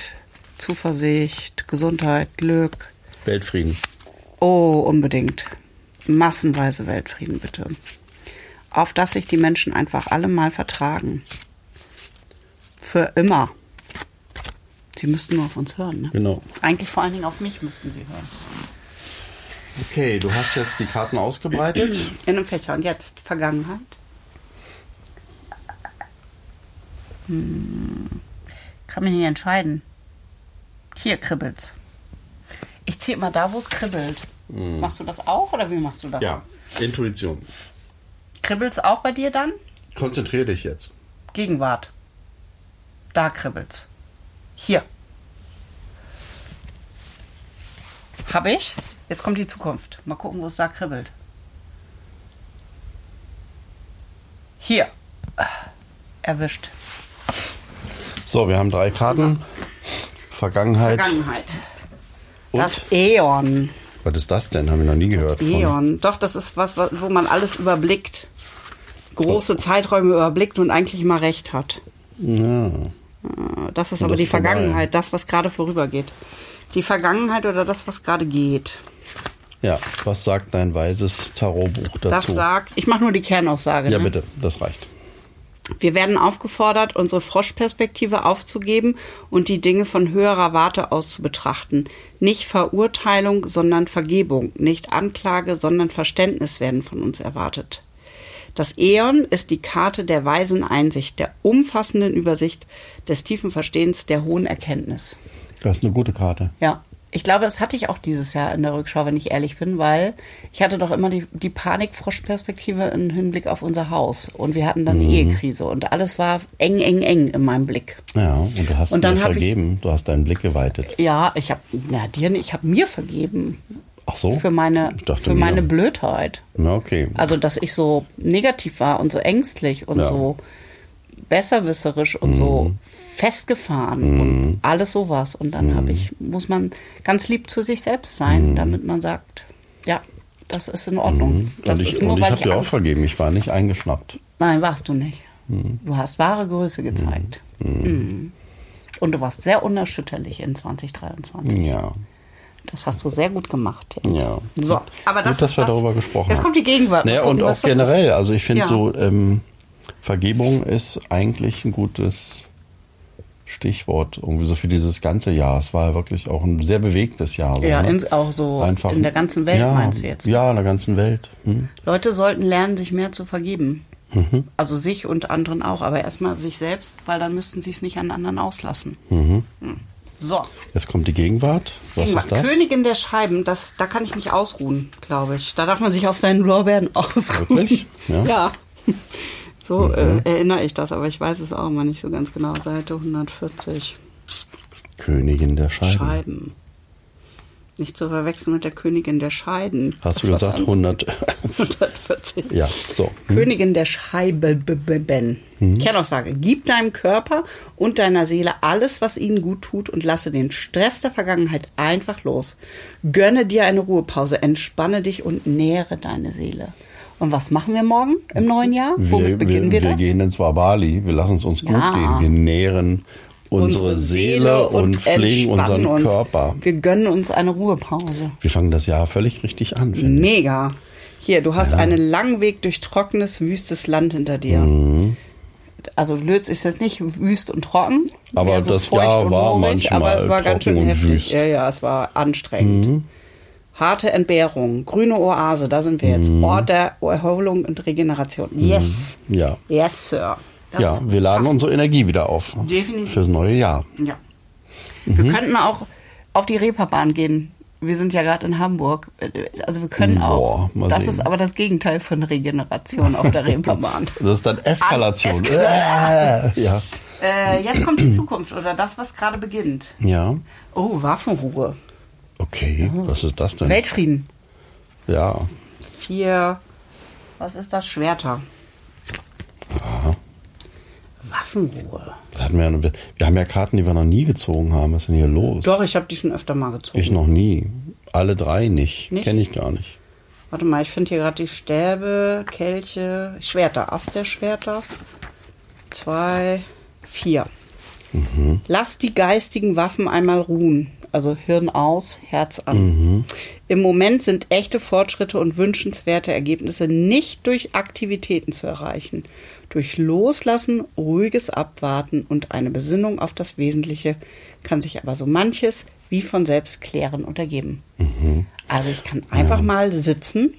Zuversicht, Gesundheit, Glück. Weltfrieden. Oh, unbedingt. Massenweise Weltfrieden, bitte. Auf dass sich die Menschen einfach alle mal vertragen. Für immer. Sie müssten nur auf uns hören, ne? Genau. Eigentlich vor allen Dingen auf mich müssten sie hören. Okay, du hast jetzt die Karten ausgebreitet. In einem Fächer. Und jetzt Vergangenheit. Hm. Kann mich nicht entscheiden. Hier kribbelt's. Ich ziehe immer da, wo es kribbelt. Machst du das auch oder wie machst du das? ja, Intuition. Kribbelt's auch bei dir dann? Konzentrier dich jetzt. Gegenwart. Da kribbelt's. Hier. Hab ich. Jetzt kommt die Zukunft. Mal gucken, wo es da kribbelt. Hier. Erwischt. So, wir haben drei Karten. Vergangenheit. Vergangenheit. Und? Das Äon. Was ist das denn? Haben wir noch nie gehört. von. Äon. Doch, das ist was, wo man alles überblickt. Große Zeiträume überblickt und eigentlich immer recht hat. Ja. Das ist Und aber das die vorbei. Vergangenheit, das, was gerade vorübergeht. Die Vergangenheit oder das, was gerade geht. ja, was sagt dein weißes Tarotbuch dazu? Das sagt, ich mache nur die Kernaussage. ja, ne? bitte, das reicht. Wir werden aufgefordert, unsere Froschperspektive aufzugeben und die Dinge von höherer Warte aus zu betrachten. Nicht Verurteilung, sondern Vergebung. Nicht Anklage, sondern Verständnis werden von uns erwartet. Das Äon ist die Karte der weisen Einsicht, der umfassenden Übersicht, des tiefen Verstehens, der hohen Erkenntnis. Das ist eine gute Karte. Ja. Ich glaube, das hatte ich auch dieses Jahr in der Rückschau, wenn ich ehrlich bin, weil ich hatte doch immer die, die Panikfroschperspektive im Hinblick auf unser Haus. Und wir hatten dann eine Ehekrise und alles war eng, eng, eng in meinem Blick. Ja, und du hast Und dann mir hab ich- vergeben. Du hast deinen Blick geweitet. Ja, ich habe, na dir nicht, ich habe mir vergeben Ach so? für meine, für mir. meine Blödheit. Na, okay. Also, dass ich so negativ war und so ängstlich und Ja. so besserwisserisch und so festgefahren und alles sowas. Und dann habe ich, muss man ganz lieb zu sich selbst sein, damit man sagt, ja, das ist in Ordnung. Das und ich, ist nur, ich weil habe ich dir auch vergeben. Ich war nicht eingeschnappt. Nein, warst du nicht. Du hast wahre Größe gezeigt. Mhm. Und du warst sehr unerschütterlich in 2023. Ja. Das hast du sehr gut gemacht. Jetzt. Ja. So, aber das Gut, dass wir das. darüber gesprochen Jetzt kommt die Gegenwart. Naja, und auch generell. Also ich finde Ja. so, ähm, Vergebung ist eigentlich ein gutes Stichwort. Irgendwie so für dieses ganze Jahr. Es war wirklich auch ein sehr bewegtes Jahr. So, Ja, ne? ins, auch so Einfach, in der ganzen Welt ja, meinst du jetzt? Ja, in der ganzen Welt. Hm? Leute sollten lernen, sich mehr zu vergeben. Mhm. Also sich und anderen auch, aber erstmal sich selbst, weil dann müssten sie es nicht an anderen auslassen. Mhm. Hm. So, Jetzt kommt die Gegenwart. Was ist das? Königin der Scheiben, das, da kann ich mich ausruhen, glaube ich. Da darf man sich auf seinen Lorbeeren ausruhen. Wirklich? Ja. Mhm. Ja. So äh, erinnere ich das, aber ich weiß es auch immer nicht so ganz genau. Seite 140. Königin der Scheiben. Scheiben. Nicht zu verwechseln mit der Königin der Scheiden. Hast du gesagt anderes. 100? 140. ja, so. Hm? Königin der Scheiben. Mhm. Kernaussage. Gib deinem Körper und deiner Seele alles, was ihnen gut tut und lasse den Stress der Vergangenheit einfach los. Gönne dir eine Ruhepause, entspanne dich und nähere deine Seele. Und was machen wir morgen im neuen Jahr? Womit Wir, beginnen wir, wir, wir das? gehen ins Wabali. Wir lassen es uns gut Ja. gehen. Wir nähren unsere Seele und pflegen unseren uns. Körper. Wir gönnen uns eine Ruhepause. Wir fangen das Jahr völlig richtig an. Mega. Hier, du hast einen langen Weg durch trockenes, wüstes Land hinter dir. Mhm. Also Lötz ist jetzt nicht wüst und trocken. Aber eher das Jahr und war moorig, aber manchmal es war ganz schön und heftig. wüst. Mhm. Ja, ja, es war anstrengend. Harte Entbehrung, grüne Oase, da sind wir jetzt. Mhm. Ort der Erholung und Regeneration. Yes. Ja. Yes, Sir. Ja, wir laden krass. unsere Energie wieder auf. Definitiv. Fürs neue Jahr. Ja. Mhm. Wir könnten auch auf die Reeperbahn gehen. Wir sind ja gerade in Hamburg. Also wir können auch. Boah, mal das sehen. ist aber das Gegenteil von Regeneration auf der Reeperbahn. Das ist dann Eskalation. Äh, ja. äh, jetzt kommt die Zukunft oder das, was gerade beginnt. Ja. Oh, Waffenruhe. Okay, was ist das denn? Weltfrieden. Ja. Vier. Was ist das? Schwerter. Waffenruhe. Hatten wir, ja- wir haben ja Karten, die wir noch nie gezogen haben. Was ist denn hier los? Doch, ich habe die schon öfter mal gezogen. Ich noch nie. Alle drei nicht. Nicht? Kenne ich gar nicht. Warte mal, ich finde hier gerade die Stäbe, Kelche, Schwerter, Ast der Schwerter. Zwei, vier. Lass die geistigen Waffen einmal ruhen. Also Hirn aus, Herz an. Im Moment sind echte Fortschritte und wünschenswerte Ergebnisse nicht durch Aktivitäten zu erreichen. Durch Loslassen, ruhiges Abwarten und eine Besinnung auf das Wesentliche kann sich aber so manches wie von selbst klären und ergeben. Also ich kann einfach mal sitzen.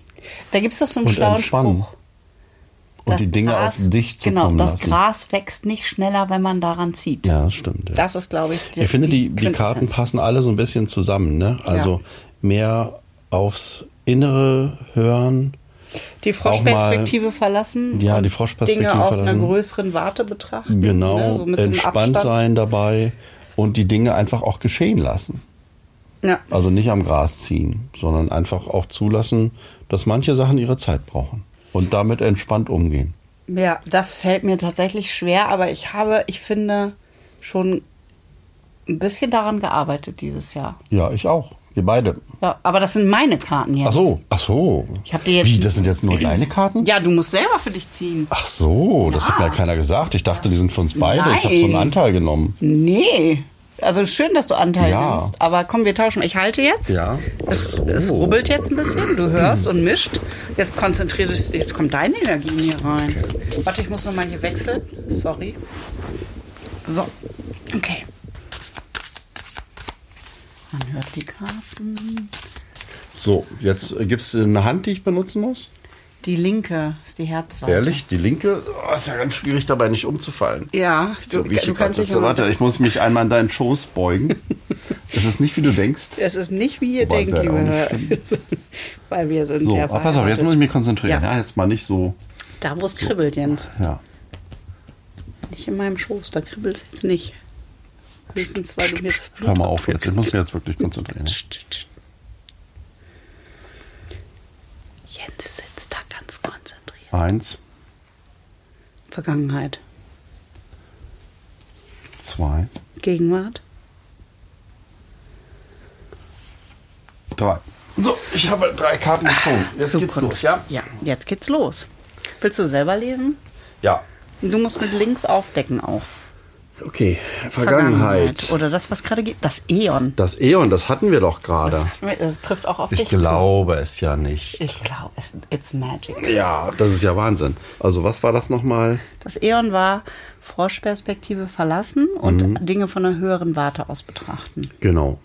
Da gibt es doch so einen Und schlauen entspannen. Spruch. Und die Dinge auf dich Genau, zukommen das lassen. Gras wächst nicht schneller, wenn man daran zieht. Ja, das stimmt. Ja. Das ist, glaube ich, die, ich finde, die, die Karten Quintessenz. passen alle so ein bisschen zusammen. Ne? Also mehr aufs Innere hören. Die Froschperspektive verlassen. Ja, die Froschperspektive Dinge aus verlassen. einer größeren Warte betrachten. Genau, ne, so so entspannt sein dabei und die Dinge einfach auch geschehen lassen. Ja. Also nicht am Gras ziehen, sondern einfach auch zulassen, dass manche Sachen ihre Zeit brauchen. Und damit entspannt umgehen. ja, das fällt mir tatsächlich schwer, aber ich habe, ich finde, schon ein bisschen daran gearbeitet dieses Jahr. Ja, ich auch. Wir beide. Ja, aber das sind meine Karten jetzt. Ach so, ach so. Ich hab die jetzt- Wie, das sind jetzt nur deine Karten? Ja, du musst selber für dich ziehen. Ach so, das hat mir ja keiner gesagt. Ich dachte, die sind für uns beide. Ich habe so einen Nein. Anteil genommen. Nee. Also schön, dass du Anteil Ja. nimmst. Aber komm, wir tauschen. Ich halte jetzt. Ja. Es, so. es rubbelt jetzt ein bisschen. Du hörst und mischt. Jetzt konzentriert dich. Jetzt kommt deine Energie hier rein. Warte, ich muss noch mal hier wechseln. Sorry. So. Okay. Man hört die Karten. So, jetzt gibt es eine Hand, die ich benutzen muss. Die linke ist die Herzseite. Ehrlich, die linke, oh, ist ja ganz schwierig dabei nicht umzufallen. Ja, du, So, wie du kannst dich Warte, ich muss mich einmal in deinen Schoß beugen. Es ist nicht, wie du denkst. Es ist nicht, wie ihr Wobei, denkt, liebe Hörer. Weil wir sind So, ja aber pass auf, jetzt muss ich mich konzentrieren. Ja. Ja, jetzt mal nicht so. Da, wo es kribbelt, Jens. Ja. Nicht in meinem Schoß, da kribbelt es jetzt nicht. Höchstens, weil du mir das Blut Hör mal auf jetzt. Ich muss mich jetzt wirklich konzentrieren. Jens sitzt da ganz konzentriert. Eins, Vergangenheit, zwei, Gegenwart. drei. So, ich habe drei Karten gezogen. Jetzt geht's Zukunft. los, ja? Ja, jetzt geht's los. Willst du selber lesen? Ja. Du musst mit links aufdecken auch. Okay, Vergangenheit. Oder das, was gerade geht. Das Eon. Das Eon, das hatten wir doch gerade. Das, das trifft auch auf Ich dich zu. glaube es ja nicht. Ich glaube, es it's magic. Ja, das ist ja Wahnsinn. Also was war das nochmal? Das Eon war Froschperspektive verlassen und Mhm. Dinge von einer höheren Warte aus betrachten. Genau.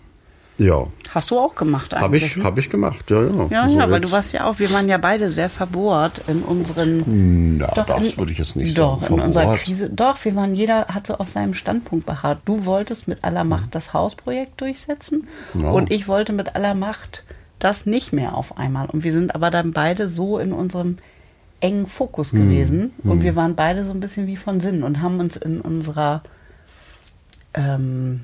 Ja, Hast du auch gemacht eigentlich? habe ich, ne? hab ich gemacht. Ja, ja. Ja, So ja, weil du warst ja auch, wir waren ja beide sehr verbohrt in unseren. Na, das in- würde ich jetzt nicht doch, sagen. in unserer. Krise. Doch, wir waren, jeder hat so auf seinem Standpunkt beharrt. Du wolltest mit aller Macht das Hausprojekt durchsetzen Ja. und ich wollte mit aller Macht das nicht mehr auf einmal. Und wir sind aber dann beide so in unserem engen Fokus Hm. gewesen und wir waren beide so ein bisschen wie von Sinn und haben uns in unserer ähm,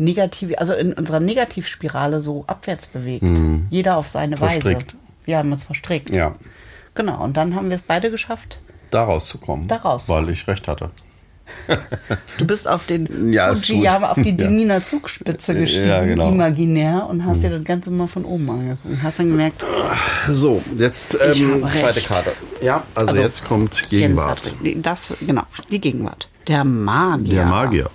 negative, also in unserer Negativspirale so abwärts bewegt. Jeder auf seine. Verstrickt. Weise. Wir haben uns verstrickt. Ja, Genau, und dann haben wir es beide geschafft. da rauszukommen. Da raus. Weil ich recht hatte. Du bist auf den Ja, Fujiyama, auf die Ja. Demina Zugspitze Ja, gestiegen, genau. imaginär, und hast dir das Ganze mal von oben angeguckt. Und hast dann gemerkt, So, jetzt ähm, zweite recht. Karte. Ja, also, Also, jetzt kommt Gegenwart. das, genau, die Gegenwart. Der Magier. Der Magier.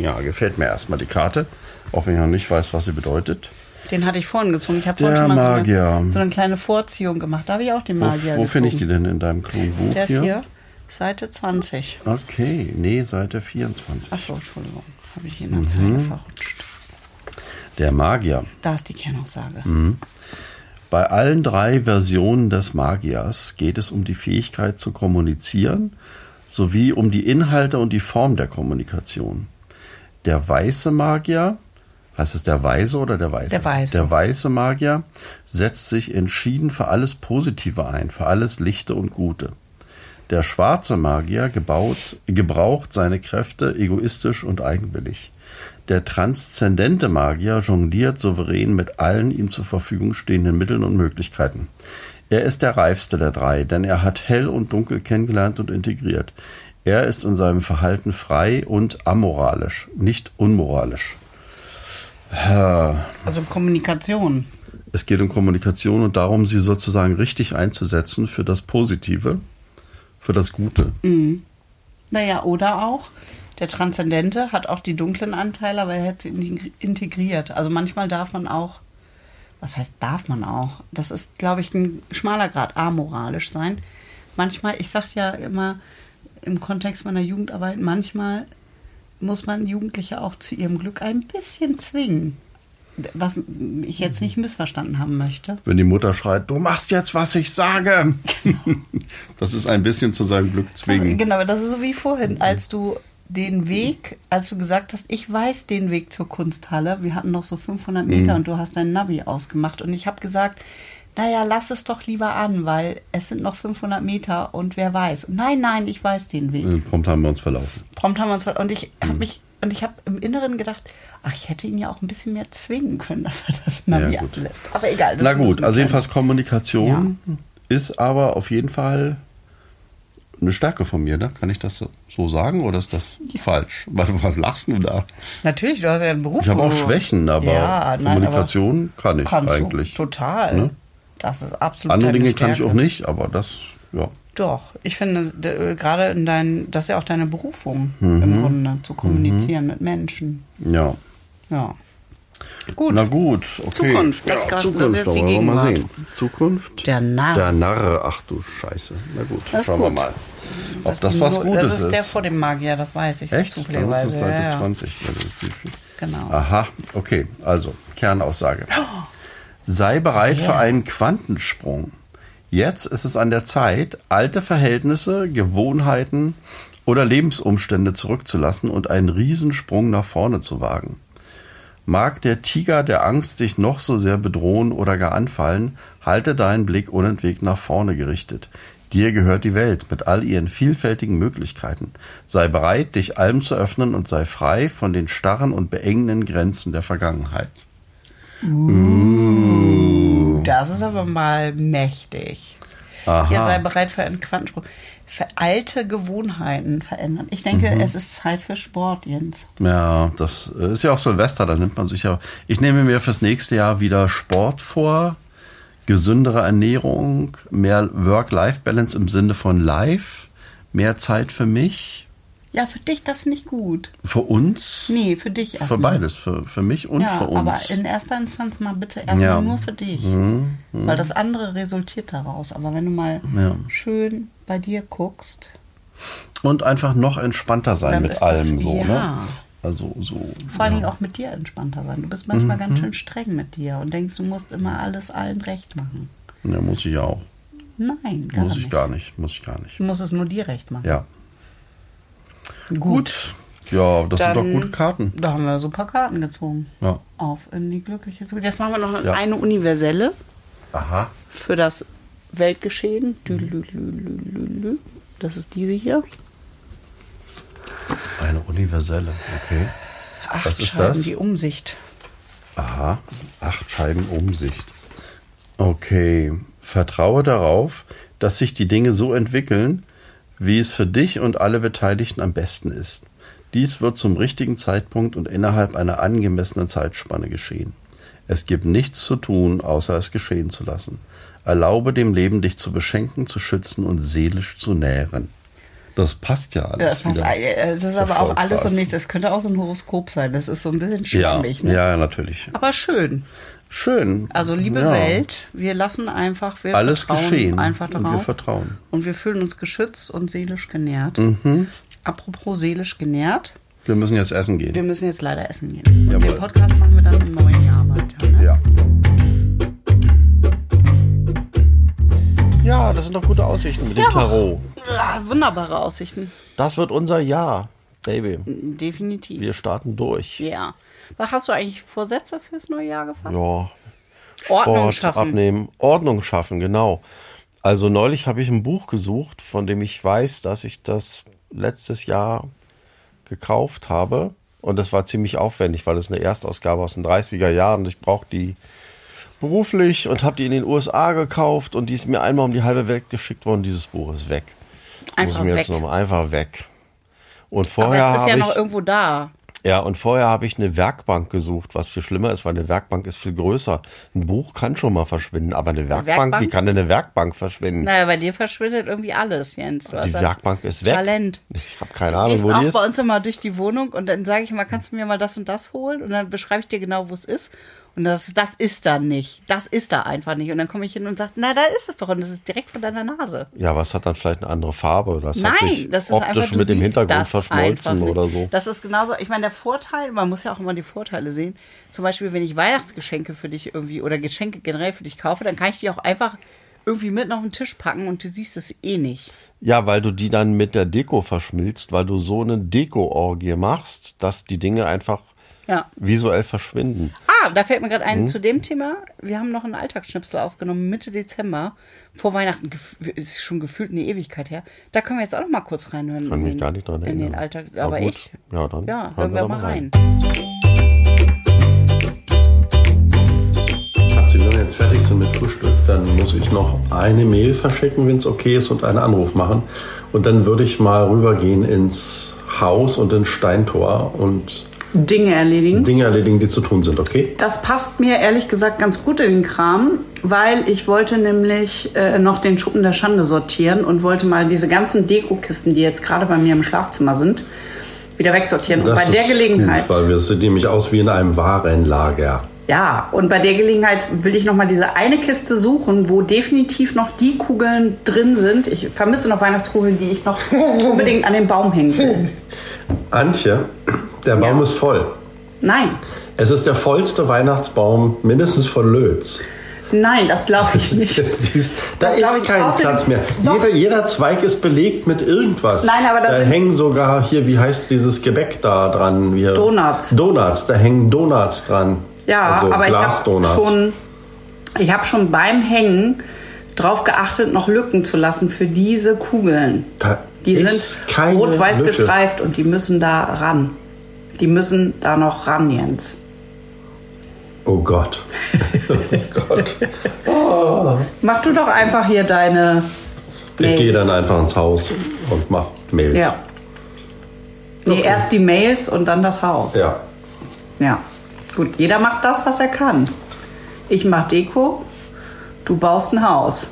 Ja, gefällt mir erstmal die Karte, auch wenn ich noch nicht weiß, was sie bedeutet. Den hatte ich vorhin gezogen. Ich habe vorhin schon mal so eine, so eine kleine Vorziehung gemacht. Da habe ich auch den Wo, Magier wo finde ich die denn in deinem klugen Buch? Der ist hier, Seite 20. Okay, nee, Seite 24. Achso, Entschuldigung. Habe ich in der Zeile verrutscht. Der Magier. Da ist die Kernaussage. Bei allen drei Versionen des Magiers geht es um die Fähigkeit zu kommunizieren sowie um die Inhalte und die Form der Kommunikation. Der weiße Magier, heißt es der Weise oder der Weiße? Der Weiße. Der weiße Magier setzt sich entschieden für alles Positive ein, für alles Lichte und Gute. Der schwarze Magier gebaut, gebraucht seine Kräfte egoistisch und eigenwillig. Der transzendente Magier jongliert souverän mit allen ihm zur Verfügung stehenden Mitteln und Möglichkeiten. Er ist der reifste der drei, denn er hat hell und dunkel kennengelernt und integriert. Er ist in seinem Verhalten frei und amoralisch, nicht unmoralisch. Also Kommunikation. Es geht um Kommunikation und darum, sie sozusagen richtig einzusetzen für das Positive, für das Gute. Naja, oder auch, der Transzendente hat auch die dunklen Anteile, aber er hat sie in- integriert. Also manchmal darf man auch, was heißt darf man auch? Das ist, glaube ich, ein schmaler Grad, amoralisch sein. Manchmal, ich sage ja immer im Kontext meiner Jugendarbeit, manchmal muss man Jugendliche auch zu ihrem Glück ein bisschen zwingen. Was ich jetzt nicht missverstanden haben möchte. Wenn die Mutter schreit, du machst jetzt, was ich sage. Das ist ein bisschen zu seinem Glück zwingen. Genau, das ist so wie vorhin, als du den Weg, als du gesagt hast, ich weiß den Weg zur Kunsthalle. Wir hatten noch so 500 Meter und du hast dein Navi ausgemacht und ich habe gesagt, naja, lass es doch lieber an, weil es sind noch 500 Meter und wer weiß. Nein, nein, ich weiß den Weg. Äh, Prompt haben wir uns verlaufen. Prompt haben wir uns und ich Mhm. habe mich und ich habe im Inneren gedacht, ach, ich hätte ihn ja auch ein bisschen mehr zwingen können, dass er das Navi Ja, gut. ablässt. Aber egal. das Na gut, also jedenfalls Kommunikation ist aber auf jeden Fall eine Stärke von mir, ne? Kann ich das so sagen oder ist das falsch? Warte, was lachst du da? Natürlich, du hast ja einen Beruf. Ich habe auch Schwächen, aber Ja, nein, Kommunikation kann ich eigentlich. Du, total. Ne? Das ist absolut Andere Dinge kann ich Stärke. auch nicht, aber das, ja. Doch, ich finde, d- gerade in dein, das ist ja auch deine Berufung Mhm. im Grunde, zu kommunizieren mit Menschen. Ja. Ja. Gut. Na gut, okay. Zukunft, das ja, das ist Zukunft, jetzt da die wir mal sehen. Gegenwart. Zukunft. Der Narr. Der Narre, ach du Scheiße. Na gut, Das ist schauen wir gut. mal. Ob ist das, die was Gutes Das ist der ist. vor dem Magier, das weiß ich Echt? Ist zufälligerweise. es Seite ja, ja. 20. Ja, das ist die- Genau. Aha, okay. Also, Kernaussage. Sei bereit für Yeah. einen Quantensprung. Jetzt ist es an der Zeit, alte Verhältnisse, Gewohnheiten oder Lebensumstände zurückzulassen und einen Riesensprung nach vorne zu wagen. Mag der Tiger der Angst dich noch so sehr bedrohen oder gar anfallen, halte deinen Blick unentwegt nach vorne gerichtet. Dir gehört die Welt mit all ihren vielfältigen Möglichkeiten. Sei bereit, dich allem zu öffnen und sei frei von den starren und beengenden Grenzen der Vergangenheit. Das ist aber mal mächtig. Aha. Hier sei bereit für einen Quantensprung. Für alte Gewohnheiten verändern. Ich denke, Mhm. es ist Zeit für Sport, Jens. Ja, das äh, ist ja auch Silvester, da nimmt man sich ja. Ich nehme mir fürs nächste Jahr wieder Sport vor, gesündere Ernährung, mehr Work-Life-Balance im Sinne von Life, mehr Zeit für mich, Ja, für dich, das finde ich gut. für uns, Nee, für dich erstmal. für beides, für, für mich und ja, für uns. aber in erster Instanz mal bitte erstmal Ja. Mhm, nur für dich. Weil das andere resultiert daraus. Aber wenn du mal Ja. schön bei dir guckst, und einfach noch entspannter sein mit ist das- allem so, ja. ne? Also so. vor allen. Dingen auch mit dir entspannter sein. Du bist manchmal Mhm. ganz schön streng mit dir und denkst, du musst immer alles allen recht machen. Ja, muss ich auch. Nein, gar Muss nicht. ich gar nicht, muss ich gar nicht. Du musst es nur dir recht machen. Ja. Gut. Ja, das Dann- sind doch gute Karten. Da haben wir super Karten gezogen. Ja. Auf in die glückliche Zukunft. Jetzt machen wir noch Ja. eine universelle Aha. für das Weltgeschehen. Dülülülülülü. Das ist diese hier. Eine universelle, okay. Acht Was ist Scheiben, das? die Umsicht. Aha, acht Scheiben Umsicht. Okay, vertraue darauf, dass sich die Dinge so entwickeln, wie es für dich und alle Beteiligten am besten ist. Dies wird zum richtigen Zeitpunkt und innerhalb einer angemessenen Zeitspanne geschehen. Es gibt nichts zu tun, außer es geschehen zu lassen. Erlaube dem Leben, dich zu beschenken, zu schützen und seelisch zu nähren. Das passt ja alles. Das, passt, äh, das ist ja aber auch alles krass. und nichts. Das könnte auch so ein Horoskop sein. Das ist so ein bisschen ja, schwammig. Ne? ja, natürlich. Aber schön. Schön. Also liebe ja. Welt, wir lassen einfach, wir Alles vertrauen geschehen. einfach Und drauf. wir vertrauen. Und wir fühlen uns geschützt und seelisch genährt. Mhm. Apropos seelisch genährt, Wir müssen jetzt essen gehen. wir müssen jetzt leider essen gehen. Und Jawohl. den Podcast machen wir dann im neuen Ja, das sind doch gute Aussichten mit dem Ja. Tarot. Ah, wunderbare Aussichten. Das wird unser Jahr, Baby. Definitiv. Wir starten durch. Ja. Was hast du eigentlich Vorsätze fürs neue Jahr gefasst? Ja, Ordnung Sport schaffen. abnehmen, Ordnung schaffen, genau. Also neulich habe ich ein Buch gesucht, von dem ich weiß, dass ich das letztes Jahr gekauft habe. Und das war ziemlich aufwendig, weil es eine Erstausgabe aus den 30er Jahren. Ich brauche die beruflich und habe die in den USA gekauft und die ist mir einmal um die halbe Welt geschickt worden. Dieses Buch ist weg. Einfach Muss mir weg. jetzt noch mal einfach weg. Und Aber vorher es ist ja noch ich irgendwo da. ja, und vorher habe ich eine Werkbank gesucht, was viel schlimmer ist, weil eine Werkbank ist viel größer. Ein Buch kann schon mal verschwinden, aber eine Werkbank, Werkbank? wie kann denn eine Werkbank verschwinden? Naja, bei dir verschwindet irgendwie alles, Jens. Du die Werkbank ist weg. Talent. Ich habe keine Ahnung, wo auch die ist. bei uns immer durch die Wohnung und dann sage ich mal, kannst du mir mal das und das holen? Und dann beschreibe ich dir genau, wo es ist. Und das, das ist da nicht. Das ist da einfach nicht. Und dann komme ich hin und sage, na, da ist es doch. Und das ist direkt vor deiner Nase. Ja, was hat dann vielleicht eine andere Farbe oder das hat Nein, sich das ist optisch einfach, mit dem Hintergrund verschmolzen nicht. oder so. Das ist genauso, ich meine, der Vorteil, man muss ja auch immer die Vorteile sehen. Zum Beispiel, wenn ich Weihnachtsgeschenke für dich irgendwie oder Geschenke generell für dich kaufe, dann kann ich die auch einfach irgendwie mitten auf den Tisch packen und du siehst es eh nicht. Ja, weil du die dann mit der Deko verschmilzt, weil du so eine Deko-Orgie machst, dass die Dinge einfach Ja. visuell verschwinden. Da fällt mir gerade ein Hm? zu dem Thema. Wir haben noch einen Alltagsschnipsel aufgenommen, Mitte Dezember. Vor Weihnachten, ist schon gefühlt eine Ewigkeit her. Da können wir jetzt auch noch mal kurz reinhören. Kann in mich gar nicht dran In den erinnern. Alltag. Ja, Aber gut. ich. Ja, dann Ja, hören hören wir wir mal rein. Sie, wenn wir jetzt fertig sind mit Frühstück, dann muss ich noch eine Mail verschicken, wenn es okay ist, und einen Anruf machen. Und dann würde ich mal rübergehen ins Haus und ins Steintor und Dinge erledigen. Dinge erledigen, die zu tun sind, okay? Das passt mir ehrlich gesagt ganz gut in den Kram, weil ich wollte nämlich äh, noch den Schuppen der Schande sortieren und wollte mal diese ganzen Dekokisten, die jetzt gerade bei mir im Schlafzimmer sind, wieder wegsortieren. Und Das bei der Gelegenheit. Gut, weil wir sind nämlich aus wie in einem Warenlager. Ja, und bei der Gelegenheit will ich noch mal diese eine Kiste suchen, wo definitiv noch die Kugeln drin sind. Ich vermisse noch Weihnachtskugeln, die ich noch unbedingt an den Baum hängen will. Antje, der Baum Ja. ist voll. Nein, Es ist der vollste Weihnachtsbaum mindestens von Lötz. nein, das glaube ich nicht. Dies- da ist kein Platz mehr. Jeder, jeder Zweig ist belegt mit irgendwas. Nein, aber da hängen sogar hier, wie heißt dieses Gebäck da dran? Hier, Donuts. Donuts, da hängen Donuts dran. Ja, also aber ich habe schon, ich habe schon beim Hängen drauf geachtet, noch Lücken zu lassen für diese Kugeln. Da Die sind rot-weiß gestreift und die müssen da ran. Die müssen da noch ran, Jens. Oh Gott. oh Gott. Mach du doch einfach hier deine Ich Mails. gehe dann einfach ins Haus und mach Mails. Ja. Nee, erst die Mails und dann das Haus. Ja. Ja. Gut, jeder macht das, was er kann. Ich mach Deko, du baust ein Haus.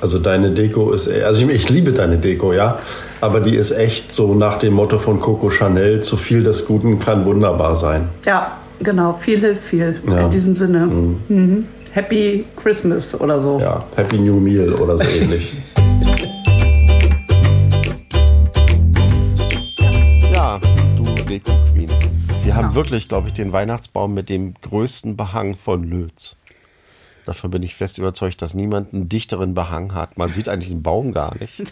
Also deine Deko ist, also ich, ich liebe deine Deko, ja. Aber die ist echt so nach dem Motto von Coco Chanel, zu viel des Guten kann wunderbar sein. Ja, genau. Viel hilft viel. Ja. In diesem Sinne. Mhm. Happy Christmas oder so. Ja, Happy New Meal oder so ähnlich. Ja, du Deko Queen. Wir haben wirklich, glaube ich, den Weihnachtsbaum mit dem größten Behang von Lötz. Davon bin ich fest überzeugt, dass niemand einen dichteren Behang hat. Man sieht eigentlich den Baum gar nicht.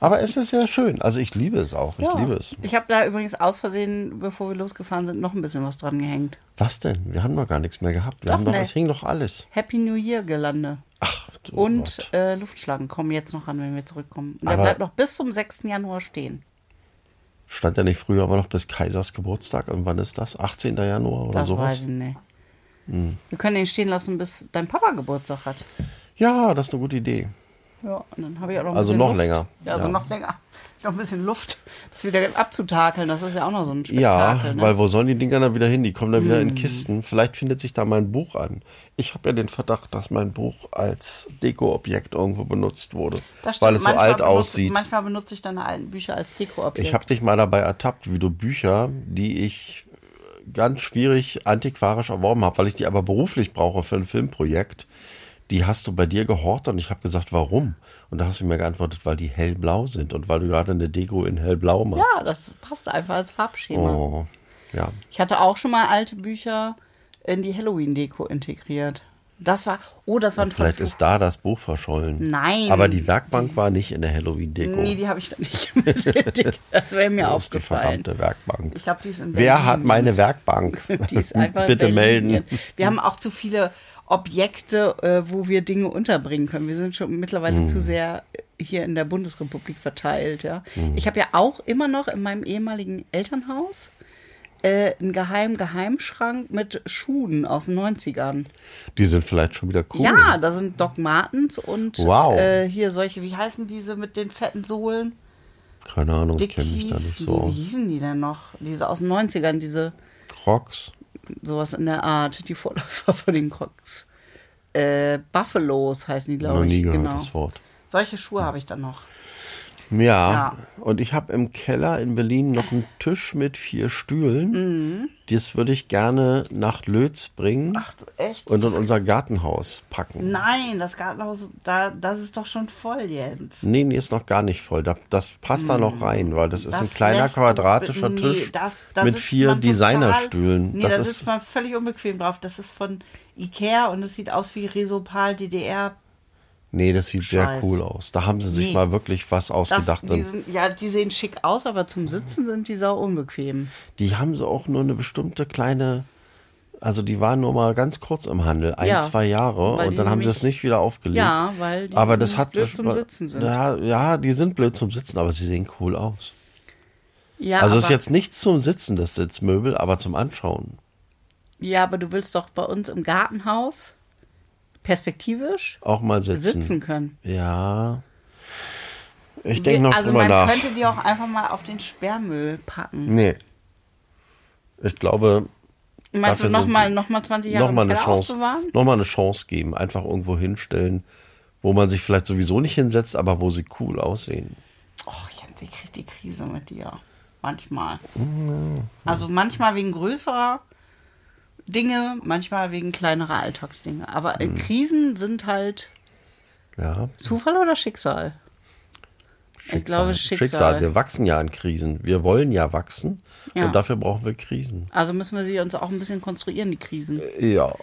Aber es ist sehr schön. Also ich liebe es auch. Ich Ja. liebe es. Ich habe da übrigens aus Versehen, bevor wir losgefahren sind, noch ein bisschen was dran gehängt. Was denn? Wir haben noch gar nichts mehr gehabt. Wir Doch, haben doch, ne. es hing doch alles. Happy New Year Gelande. Ach, du Und äh, Luftschlangen kommen jetzt noch ran, wenn wir zurückkommen. Und der bleibt noch bis zum 6. Januar stehen. Stand ja nicht früher aber noch bis Kaisers Geburtstag? Und wann ist das? 18. Januar oder Das sowas? weiß ich nicht. Hm. Wir können den stehen lassen, bis dein Papa Geburtstag hat. Ja, das ist eine gute Idee. Ja, und dann habe ich auch noch ein Also bisschen noch Luft. länger. Ja, also Ja. noch länger. Ich habe ein bisschen Luft, das wieder abzutakeln. Das ist ja auch noch so ein Ja, Spektakel. ne? weil wo sollen die Dinger dann wieder hin? Die kommen dann wieder in Kisten. Vielleicht findet sich da mein Buch an. Ich habe ja den Verdacht, dass mein Buch als Dekoobjekt irgendwo benutzt wurde, Das stimmt. weil es so Manchmal alt benutze- aussieht. Manchmal benutze ich deine alten Bücher als Dekoobjekt. Ich habe dich mal dabei ertappt, wie du Bücher, die ich ganz schwierig antiquarisch erworben habe, weil ich die aber beruflich brauche für ein Filmprojekt, die hast du bei dir gehortet und ich habe gesagt, warum? Und da hast du mir geantwortet, weil die hellblau sind und weil du gerade eine Deko in hellblau machst. ja, das passt einfach als Farbschema. Oh, ja. Ich hatte auch schon mal alte Bücher in die Halloween-Deko integriert. Das war, oh, das war ein Vielleicht tolles ist da das Buch verschollen. Nein. Aber die Werkbank war nicht in der Halloween-Deko. Nee, die habe ich dann nicht mit. Das wäre mir Wo ist die aufgefallen. verdammte Werkbank? Ich glaube, die ist in Wer Berlin. hat meine Werkbank? Die ist einfach in Bitte Berlin. melden. Wir haben auch zu viele Objekte, äh, wo wir Dinge unterbringen können. Wir sind schon mittlerweile Hm. zu sehr hier in der Bundesrepublik verteilt. Ja. Ich habe ja auch immer noch in meinem ehemaligen Elternhaus äh, einen geheimen Geheimschrank mit Schuhen aus den 90ern. Die sind vielleicht schon wieder cool. Ja, da sind Doc Martens und Wow. äh, hier solche, wie heißen diese mit den fetten Sohlen? Keine Ahnung, kenne mich da nicht so. Wie hießen die denn noch? Diese aus den 90ern, diese Crocs. sowas in der Art, die Vorläufer von den Crocs. Äh, Buffalos heißen die, glaube ich. nie gehört genau. das Wort. Solche Schuhe habe ich dann noch. Ja, Ja. und ich habe im Keller in Berlin noch einen Tisch mit vier Stühlen. Mhm. Das würde ich gerne nach Lötz bringen Ach du echt? und in Das- unser Gartenhaus packen. Nein, das Gartenhaus, da, das ist doch schon voll, Jens. Nee, nee, ist noch gar nicht voll. Da- Das passt da noch rein, weil das ist ein. Das kleiner lässt du- quadratischer nee, Tisch das- da mit vier Designerstühlen. Nee, das da ist sitzt man völlig unbequem drauf. Das ist von Ikea und es sieht aus wie Resopal DDR. Nee, das sieht sehr Scheiß. cool aus. Da haben sie sich Nee. mal wirklich was Das, ausgedacht. die Und sind, ja, die sehen schick aus, aber zum Sitzen sind die sau unbequem. die haben so auch nur eine bestimmte kleine, also die waren nur mal ganz kurz im Handel, ein, Ja, zwei Jahre und die dann haben sie es nicht wieder aufgelegt. Ja, weil die aber das hat blöd zum Sitzen sind. Ja, ja, die sind blöd zum Sitzen, aber sie sehen cool aus. Ja, also es ist jetzt nichts zum Sitzen, das Sitzmöbel, aber zum Anschauen. Ja, aber du willst doch bei uns im Gartenhaus perspektivisch Auch mal sitzen. sitzen können. Ja. Ich denke noch also drüber man nach. könnte die auch einfach mal auf den Sperrmüll packen. Nee. Ich glaube, Meinst du nochmal noch mal 20 Jahre noch mal eine Keller Chance, aufbewahren? noch mal eine Chance geben, einfach irgendwo hinstellen, wo man sich vielleicht sowieso nicht hinsetzt, aber wo sie cool aussehen. Oh, Jens, ich krieg die Krise mit dir. Manchmal. Also manchmal wegen größerer Dinge, manchmal wegen kleinerer Alltagsdinge. Aber äh, Krisen sind halt Ja, Zufall oder Schicksal? Schicksal. Ich glaube, Schicksal. Wir wachsen ja in Krisen. Wir wollen ja wachsen Ja. und dafür brauchen wir Krisen. Also müssen wir sie uns auch ein bisschen konstruieren, die Krisen. Ja.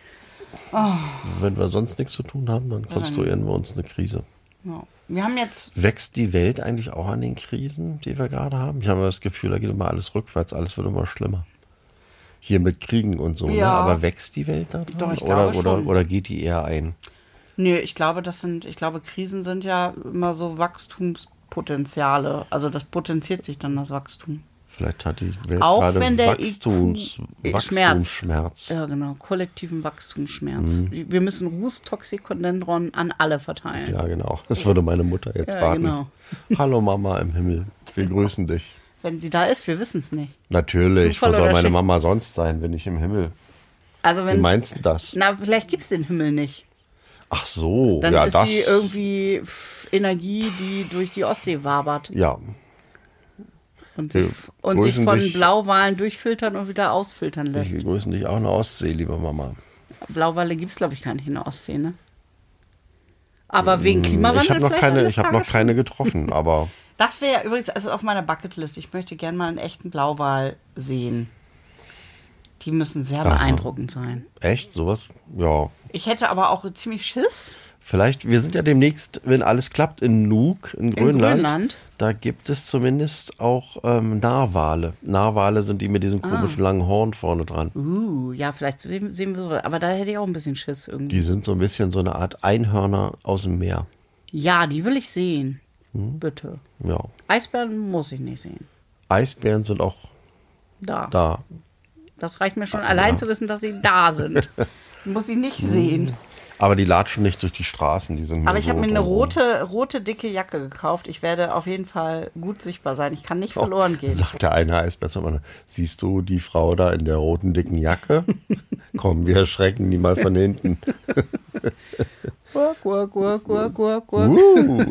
Oh. Wenn wir sonst nichts zu tun haben, dann konstruieren wir uns eine Krise. Ja. Wir haben jetzt Wächst die Welt eigentlich auch an den Krisen, die wir gerade haben? Ich habe immer das Gefühl, da geht immer alles rückwärts, alles wird immer schlimmer. Hier mit Kriegen und so, ne? Ja. aber wächst die Welt da? Doch, ich oder, glaube oder, schon. oder geht die eher ein? Nö, ich glaube, das sind, ich glaube, Krisen sind ja immer so Wachstumspotenziale. Also das potenziert sich dann das Wachstum. Vielleicht hat die Welt Auch gerade wenn der Wachstums, IQ Wachstumsschmerz. Ja, genau, kollektiven Wachstumsschmerz. Mhm. Wir müssen Rußtoxikondendron an alle verteilen. Ja, genau. Das würde meine Mutter jetzt Ja, raten. genau. Hallo Mama im Himmel, wir grüßen dich. Wenn sie da ist, wir wissen es nicht. Natürlich, Zufall wo soll meine Schick- Mama sonst sein, wenn nicht im Himmel? Also Wie wenn meinst du das? Na, vielleicht gibt es den Himmel nicht. Ach so, Dann ja, ist das. sie irgendwie Energie, die durch die Ostsee wabert ja, und sich, und sich von dich. Blauwalen durchfiltern und wieder ausfiltern lässt. wir grüßen dich auch in der Ostsee, liebe Mama. Blauwale gibt es, glaube ich, gar nicht in der Ostsee, ne? Aber wegen Klimawandel Hm, Ich habe noch keine, ich habe noch keine getroffen, aber. Das wäre ja übrigens also auf meiner Bucketlist. Ich möchte gerne mal einen echten Blauwal sehen. Die müssen sehr Aha. beeindruckend sein. echt sowas, ja. Ich hätte aber auch ziemlich Schiss. Vielleicht, wir sind ja demnächst, wenn alles klappt, in Nuuk, in Grönland. Grönland? Da gibt es zumindest auch ähm, Narwale. Narwale sind die mit diesem komischen langen Horn vorne dran. Uh, ja, vielleicht sehen sehen wir so. Aber da hätte ich auch ein bisschen Schiss irgendwie. Die sind so ein bisschen so eine Art Einhörner aus dem Meer. Ja, die will ich sehen. Hm? Bitte. Ja. Eisbären muss ich nicht sehen. Eisbären sind auch Da. da. Das reicht mir schon allein zu wissen, dass sie da sind. muss sie nicht Hm. sehen. Aber die latschen nicht durch die Straßen, die sind Aber ich so habe mir eine rote, rote, dicke Jacke gekauft. Ich werde auf jeden Fall gut sichtbar sein. Ich kann nicht verloren gehen. Sagt der eine Eisbär siehst du die Frau da in der roten dicken Jacke? Komm, wir erschrecken die mal von hinten. Gurk, gurk, gurk, gurk, gurk, gurk. Uh.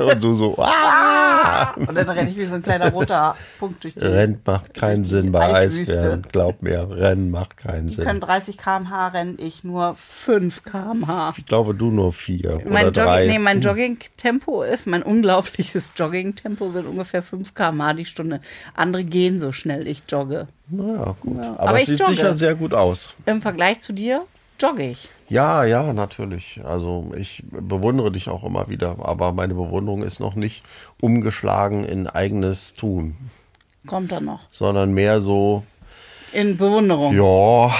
Und du so, ah! Und dann renne ich wie so ein kleiner roter Punkt durch die. Rennt macht keinen Sinn bei Eiswüste. Eisbären. Glaub mir, Rennen macht keinen Die können Sinn. 30 km/h rennen, ich nur 5 km/h. Ich glaube, du nur vier Mein, oder drei. Jogging, nee, mein Jogging-Tempo ist, mein unglaubliches Jogging-Tempo sind ungefähr 5 km/h die Stunde. Andere gehen so schnell, ich jogge. Naja, gut. Ja, Aber, aber es ich sieht jogge. sicher sehr gut aus. Im Vergleich zu dir jogge ich. Ja, ja, natürlich. Also ich bewundere dich auch immer wieder, aber meine Bewunderung ist noch nicht umgeschlagen in eigenes Tun, Kommt dann noch. sondern mehr so, In Bewunderung. ja,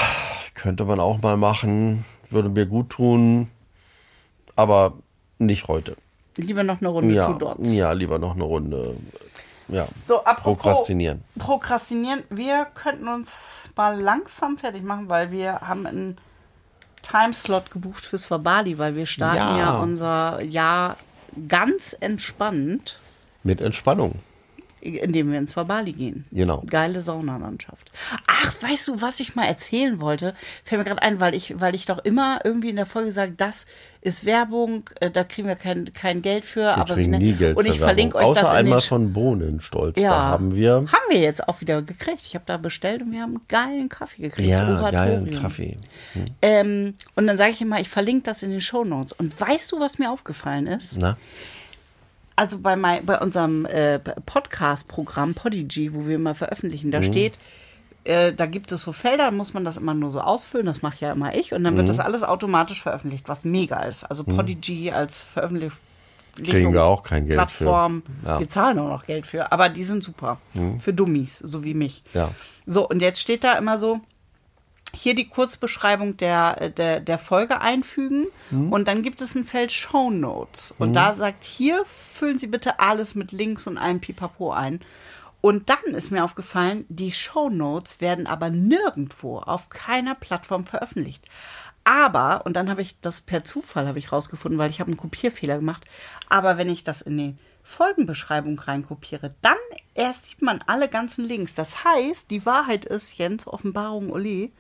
könnte man auch mal machen, würde mir gut tun, aber nicht heute. Lieber noch eine Runde Ja, Two Dots. ja, lieber noch eine Runde. Ja. So, apropos Prokrastinieren. Prokrastinieren. Wir könnten uns mal langsam fertig machen, weil wir haben einen Timeslot gebucht fürs Verbali, weil wir starten ja, Ja. unser Jahr ganz entspannt, Mit Entspannung. Indem wir ins Verbali gehen. Genau. Geile Saunalandschaft. Ach, weißt du, was ich mal erzählen wollte? Fällt mir gerade ein, weil ich, weil ich doch immer irgendwie in der Folge sage, das ist Werbung, äh, da kriegen wir kein, kein Geld für. Wir aber kriegen wie, ne? nie Geld Und ich für verlinke Werbung. euch Außer das in einmal von Bohnenstolz. Ja, Da haben wir Haben wir jetzt auch wieder gekriegt. Ich habe da bestellt und wir haben einen geilen Kaffee gekriegt. ja, Oratorium. geilen Kaffee. Ähm, und dann sage ich immer, ich verlinke das in den Shownotes. Und weißt du, was mir aufgefallen ist? Na? Also bei, mein, bei unserem äh, Podcast-Programm Podigy, wo wir immer veröffentlichen, Mhm. da steht, äh, da gibt es so Felder, da muss man das immer nur so ausfüllen, das mache ja immer ich. Und dann wird Mhm. das alles automatisch veröffentlicht, was mega ist. Also Podigy als Veröffentlichung. Kriegen wir auch kein Geld Plattform. für. Ja. Mhm. Wir zahlen auch noch Geld für, aber die sind super. Für Dummies, so wie mich. Ja. So, und jetzt steht da immer so, hier die Kurzbeschreibung der, der, der Folge einfügen und dann gibt es ein Feld Show Notes. Und da sagt, hier füllen Sie bitte alles mit Links und einem Pipapo ein. Und dann ist mir aufgefallen, die Show Notes werden aber nirgendwo auf keiner Plattform veröffentlicht. Aber, und dann habe ich das per Zufall habe ich rausgefunden, weil ich habe einen Kopierfehler gemacht. Aber wenn ich das in die Folgenbeschreibung reinkopiere, dann erst sieht man alle ganzen Links. Das heißt, die Wahrheit ist, Jens, Offenbarung Ole,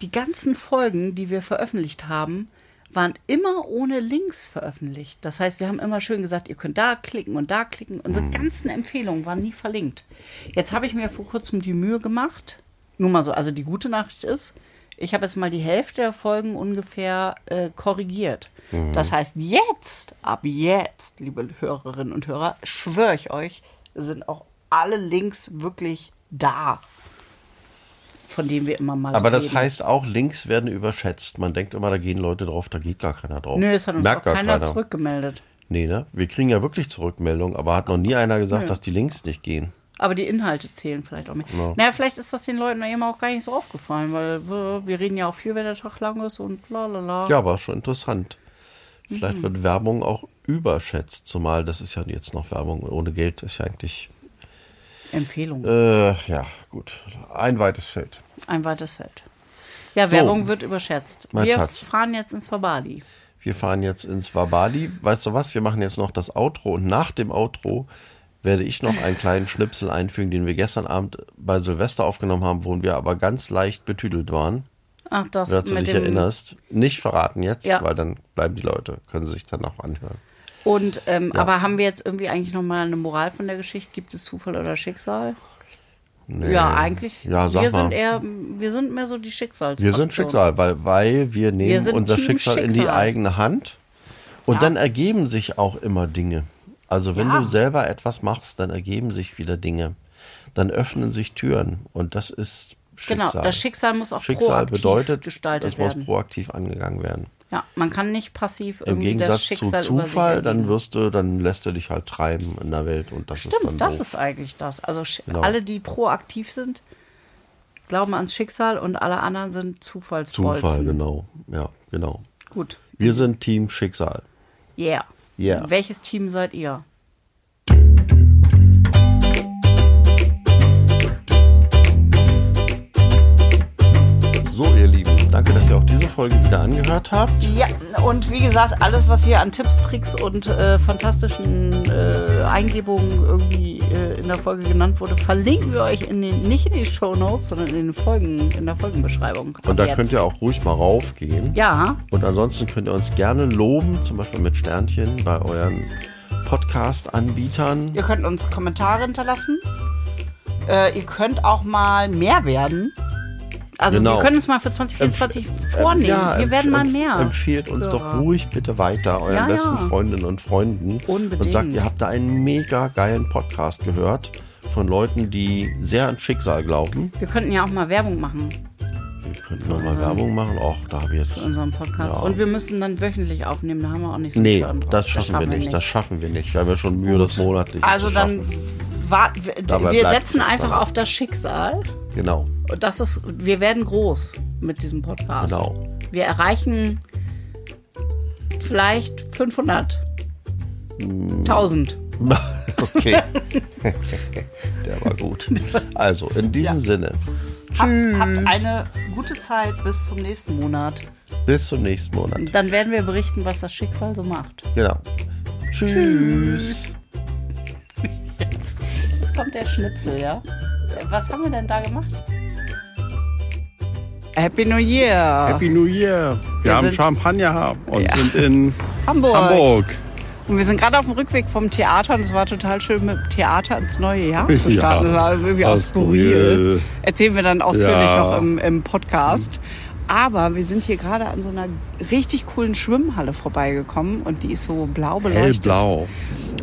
die ganzen Folgen, die wir veröffentlicht haben, waren immer ohne Links veröffentlicht. Das heißt, wir haben immer schön gesagt, ihr könnt da klicken und da klicken. Unsere ganzen Empfehlungen waren nie verlinkt. Jetzt habe ich mir vor kurzem die Mühe gemacht, nur mal so, also die gute Nachricht ist, ich habe jetzt mal die Hälfte der Folgen ungefähr äh, korrigiert. Das heißt, jetzt, ab jetzt, liebe Hörerinnen und Hörer, schwöre ich euch, sind auch alle Links wirklich da, von denen wir immer mal Aber so das reden. heißt auch, Links werden überschätzt. Man denkt immer, da gehen Leute drauf, da geht gar keiner drauf. Nö, es hat uns Merkt auch gar keiner zurückgemeldet. Nee, ne? Wir kriegen ja wirklich Zurückmeldungen, aber hat noch nie einer gesagt, Nö. dass die Links nicht gehen. Aber die Inhalte zählen vielleicht auch mehr. Naja, vielleicht ist das den Leuten eben auch gar nicht so aufgefallen, weil wir, wir reden ja auch viel, wenn der Tag lang ist und la la la. Ja, aber schon interessant. Vielleicht Mhm. wird Werbung auch überschätzt, zumal das ist ja jetzt noch Werbung ohne Geld, ist ja eigentlich, Empfehlung. äh, ja, gut, ein weites Feld. Ein weites Feld. Ja, So. Werbung wird überschätzt. Wir Schatz. fahren jetzt ins Verbali. Wir fahren jetzt ins Wabali. Weißt du was? Wir machen jetzt noch das Outro und nach dem Outro werde ich noch einen kleinen Schnipsel einfügen, den wir gestern Abend bei Silvester aufgenommen haben, wo wir aber ganz leicht betüdelt waren. Ach, das Wer du dich erinnerst. Nicht verraten jetzt, Ja. weil dann bleiben die Leute, können sich dann auch anhören. Und, ähm, aber haben wir jetzt irgendwie eigentlich nochmal eine Moral von der Geschichte? Gibt es Zufall oder Schicksal? Nee. Ja, eigentlich. Ja, sag wir mal. sind eher, wir sind mehr so die Schicksals. Wir sind Schicksal, weil, weil wir nehmen sind unser Team Schicksal, in die Schicksal. eigene Hand und Ja. dann ergeben sich auch immer Dinge. Also wenn Ja. du selber etwas machst, dann ergeben sich wieder Dinge. Dann öffnen sich Türen und das ist Schicksal. Genau, das Schicksal muss auch Schicksal proaktiv bedeutet, gestaltet das muss proaktiv angegangen werden. Ja, man kann nicht passiv Im irgendwie das Gegensatz zu Schicksal sich Zufall, dann wirst du, dann lässt du dich halt treiben in der Welt und das ist dann Stimmt, das doof. ist eigentlich das. Also Genau. alle, die proaktiv sind, glauben ans Schicksal und alle anderen sind Zufallsbolzen. Zufall, genau. Ja, genau. Gut. Wir sind Team Schicksal. Yeah. Yeah. Welches Team seid ihr? So, ihr Lieben, danke, dass ihr auch diese Folge wieder angehört habt. Ja, und wie gesagt, alles, was hier an Tipps, Tricks und äh, fantastischen äh, Eingebungen irgendwie äh, in der Folge genannt wurde, verlinken wir euch in den, nicht in die Show Notes, sondern in den Folgen, in der Folgenbeschreibung. Und da könnt ihr auch ruhig mal raufgehen. Ja. Und ansonsten könnt ihr uns gerne loben, zum Beispiel mit Sternchen bei euren Podcast-Anbietern. Ihr könnt uns Kommentare hinterlassen. Äh, ihr könnt auch mal mehr werden. Also Genau. wir können uns mal für 2024 vornehmen. Ja, wir werden empf- mal mehr. Empfehlt uns doch ruhig bitte weiter, euren Ja, besten ja. Freundinnen und Freunden. Unbedingt. Und sagt, ihr habt da einen mega geilen Podcast gehört von Leuten, die sehr an Schicksal glauben. Wir könnten ja auch mal Werbung machen Wir könnten nochmal Werbung machen. Och, da habe ich jetzt. für unseren Podcast. Ja. Und wir müssen dann wöchentlich aufnehmen, da haben wir auch nicht so Nee, viel drauf. das schaffen wir nicht. Das schaffen wir nicht. Wir haben ja schon Mühe, das monatlich Also zu dann schaffen. warten wir, Dabei wir bleibt setzen einfach dann. auf das Schicksal. Genau. Und das ist, wir werden groß mit diesem Podcast. Genau. Wir erreichen vielleicht 500. 1000. Okay. Der war gut. Also, in diesem Sinne, Habt, habt eine gute Zeit bis zum nächsten Monat. bis zum nächsten Monat. Dann werden wir berichten, was das Schicksal so macht. Genau. Tschüss. Jetzt, jetzt kommt der Schnipsel, ja? Was haben wir denn da gemacht? Happy New Year! Happy New Year. Wir, Wir haben Champagner und Ja. sind in Hamburg. Hamburg. Und wir sind gerade auf dem Rückweg vom Theater und es war total schön, mit dem Theater ins neue Jahr zu starten. Ja, das war irgendwie auch skurril. Erzählen wir dann ausführlich Ja. noch im, im Podcast. Aber wir sind hier gerade an so einer richtig coolen Schwimmhalle vorbeigekommen und die ist so blau beleuchtet. Hellblau.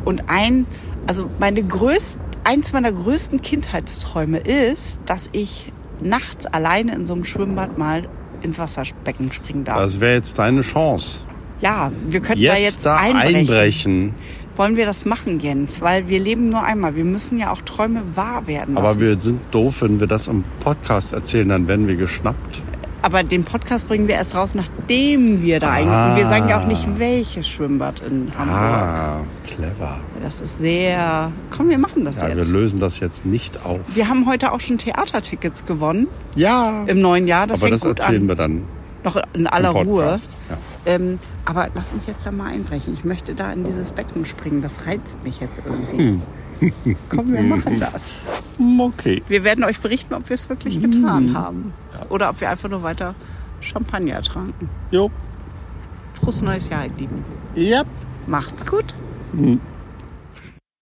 Und ein, also meine größten, eins meiner größten Kindheitsträume ist, dass ich nachts alleine in so einem Schwimmbad mal ins Wasserbecken springen darf. Das wäre jetzt deine Chance. ja, wir könnten Jetzt, da jetzt da einbrechen. einbrechen. Wollen wir das machen, Jens? Weil wir leben nur einmal. Wir müssen ja auch Träume wahr werden lassen. Aber wir sind doof, wenn wir das im Podcast erzählen, dann werden wir geschnappt. Aber den Podcast bringen wir erst raus, nachdem wir da einbrechen. Wir sagen ja auch nicht, welches Schwimmbad in Hamburg. Ah, clever. Das ist sehr... Komm, wir machen das Ja, wir jetzt. lösen das jetzt nicht auf. Wir haben heute auch schon Theatertickets gewonnen Ja, im neuen Jahr. Das aber das erzählen an. wir dann Noch in aller Ruhe. Ja. Ähm, aber lass uns jetzt da mal einbrechen. Ich möchte da in dieses Becken springen. Das reizt mich jetzt irgendwie. Komm, wir machen das. Hm, Okay. Wir werden euch berichten, ob wir es wirklich getan haben. Oder ob wir einfach nur weiter Champagner tranken. Jo. Frohes neues Jahr, ihr Lieben. Yep. Macht's gut. Hm.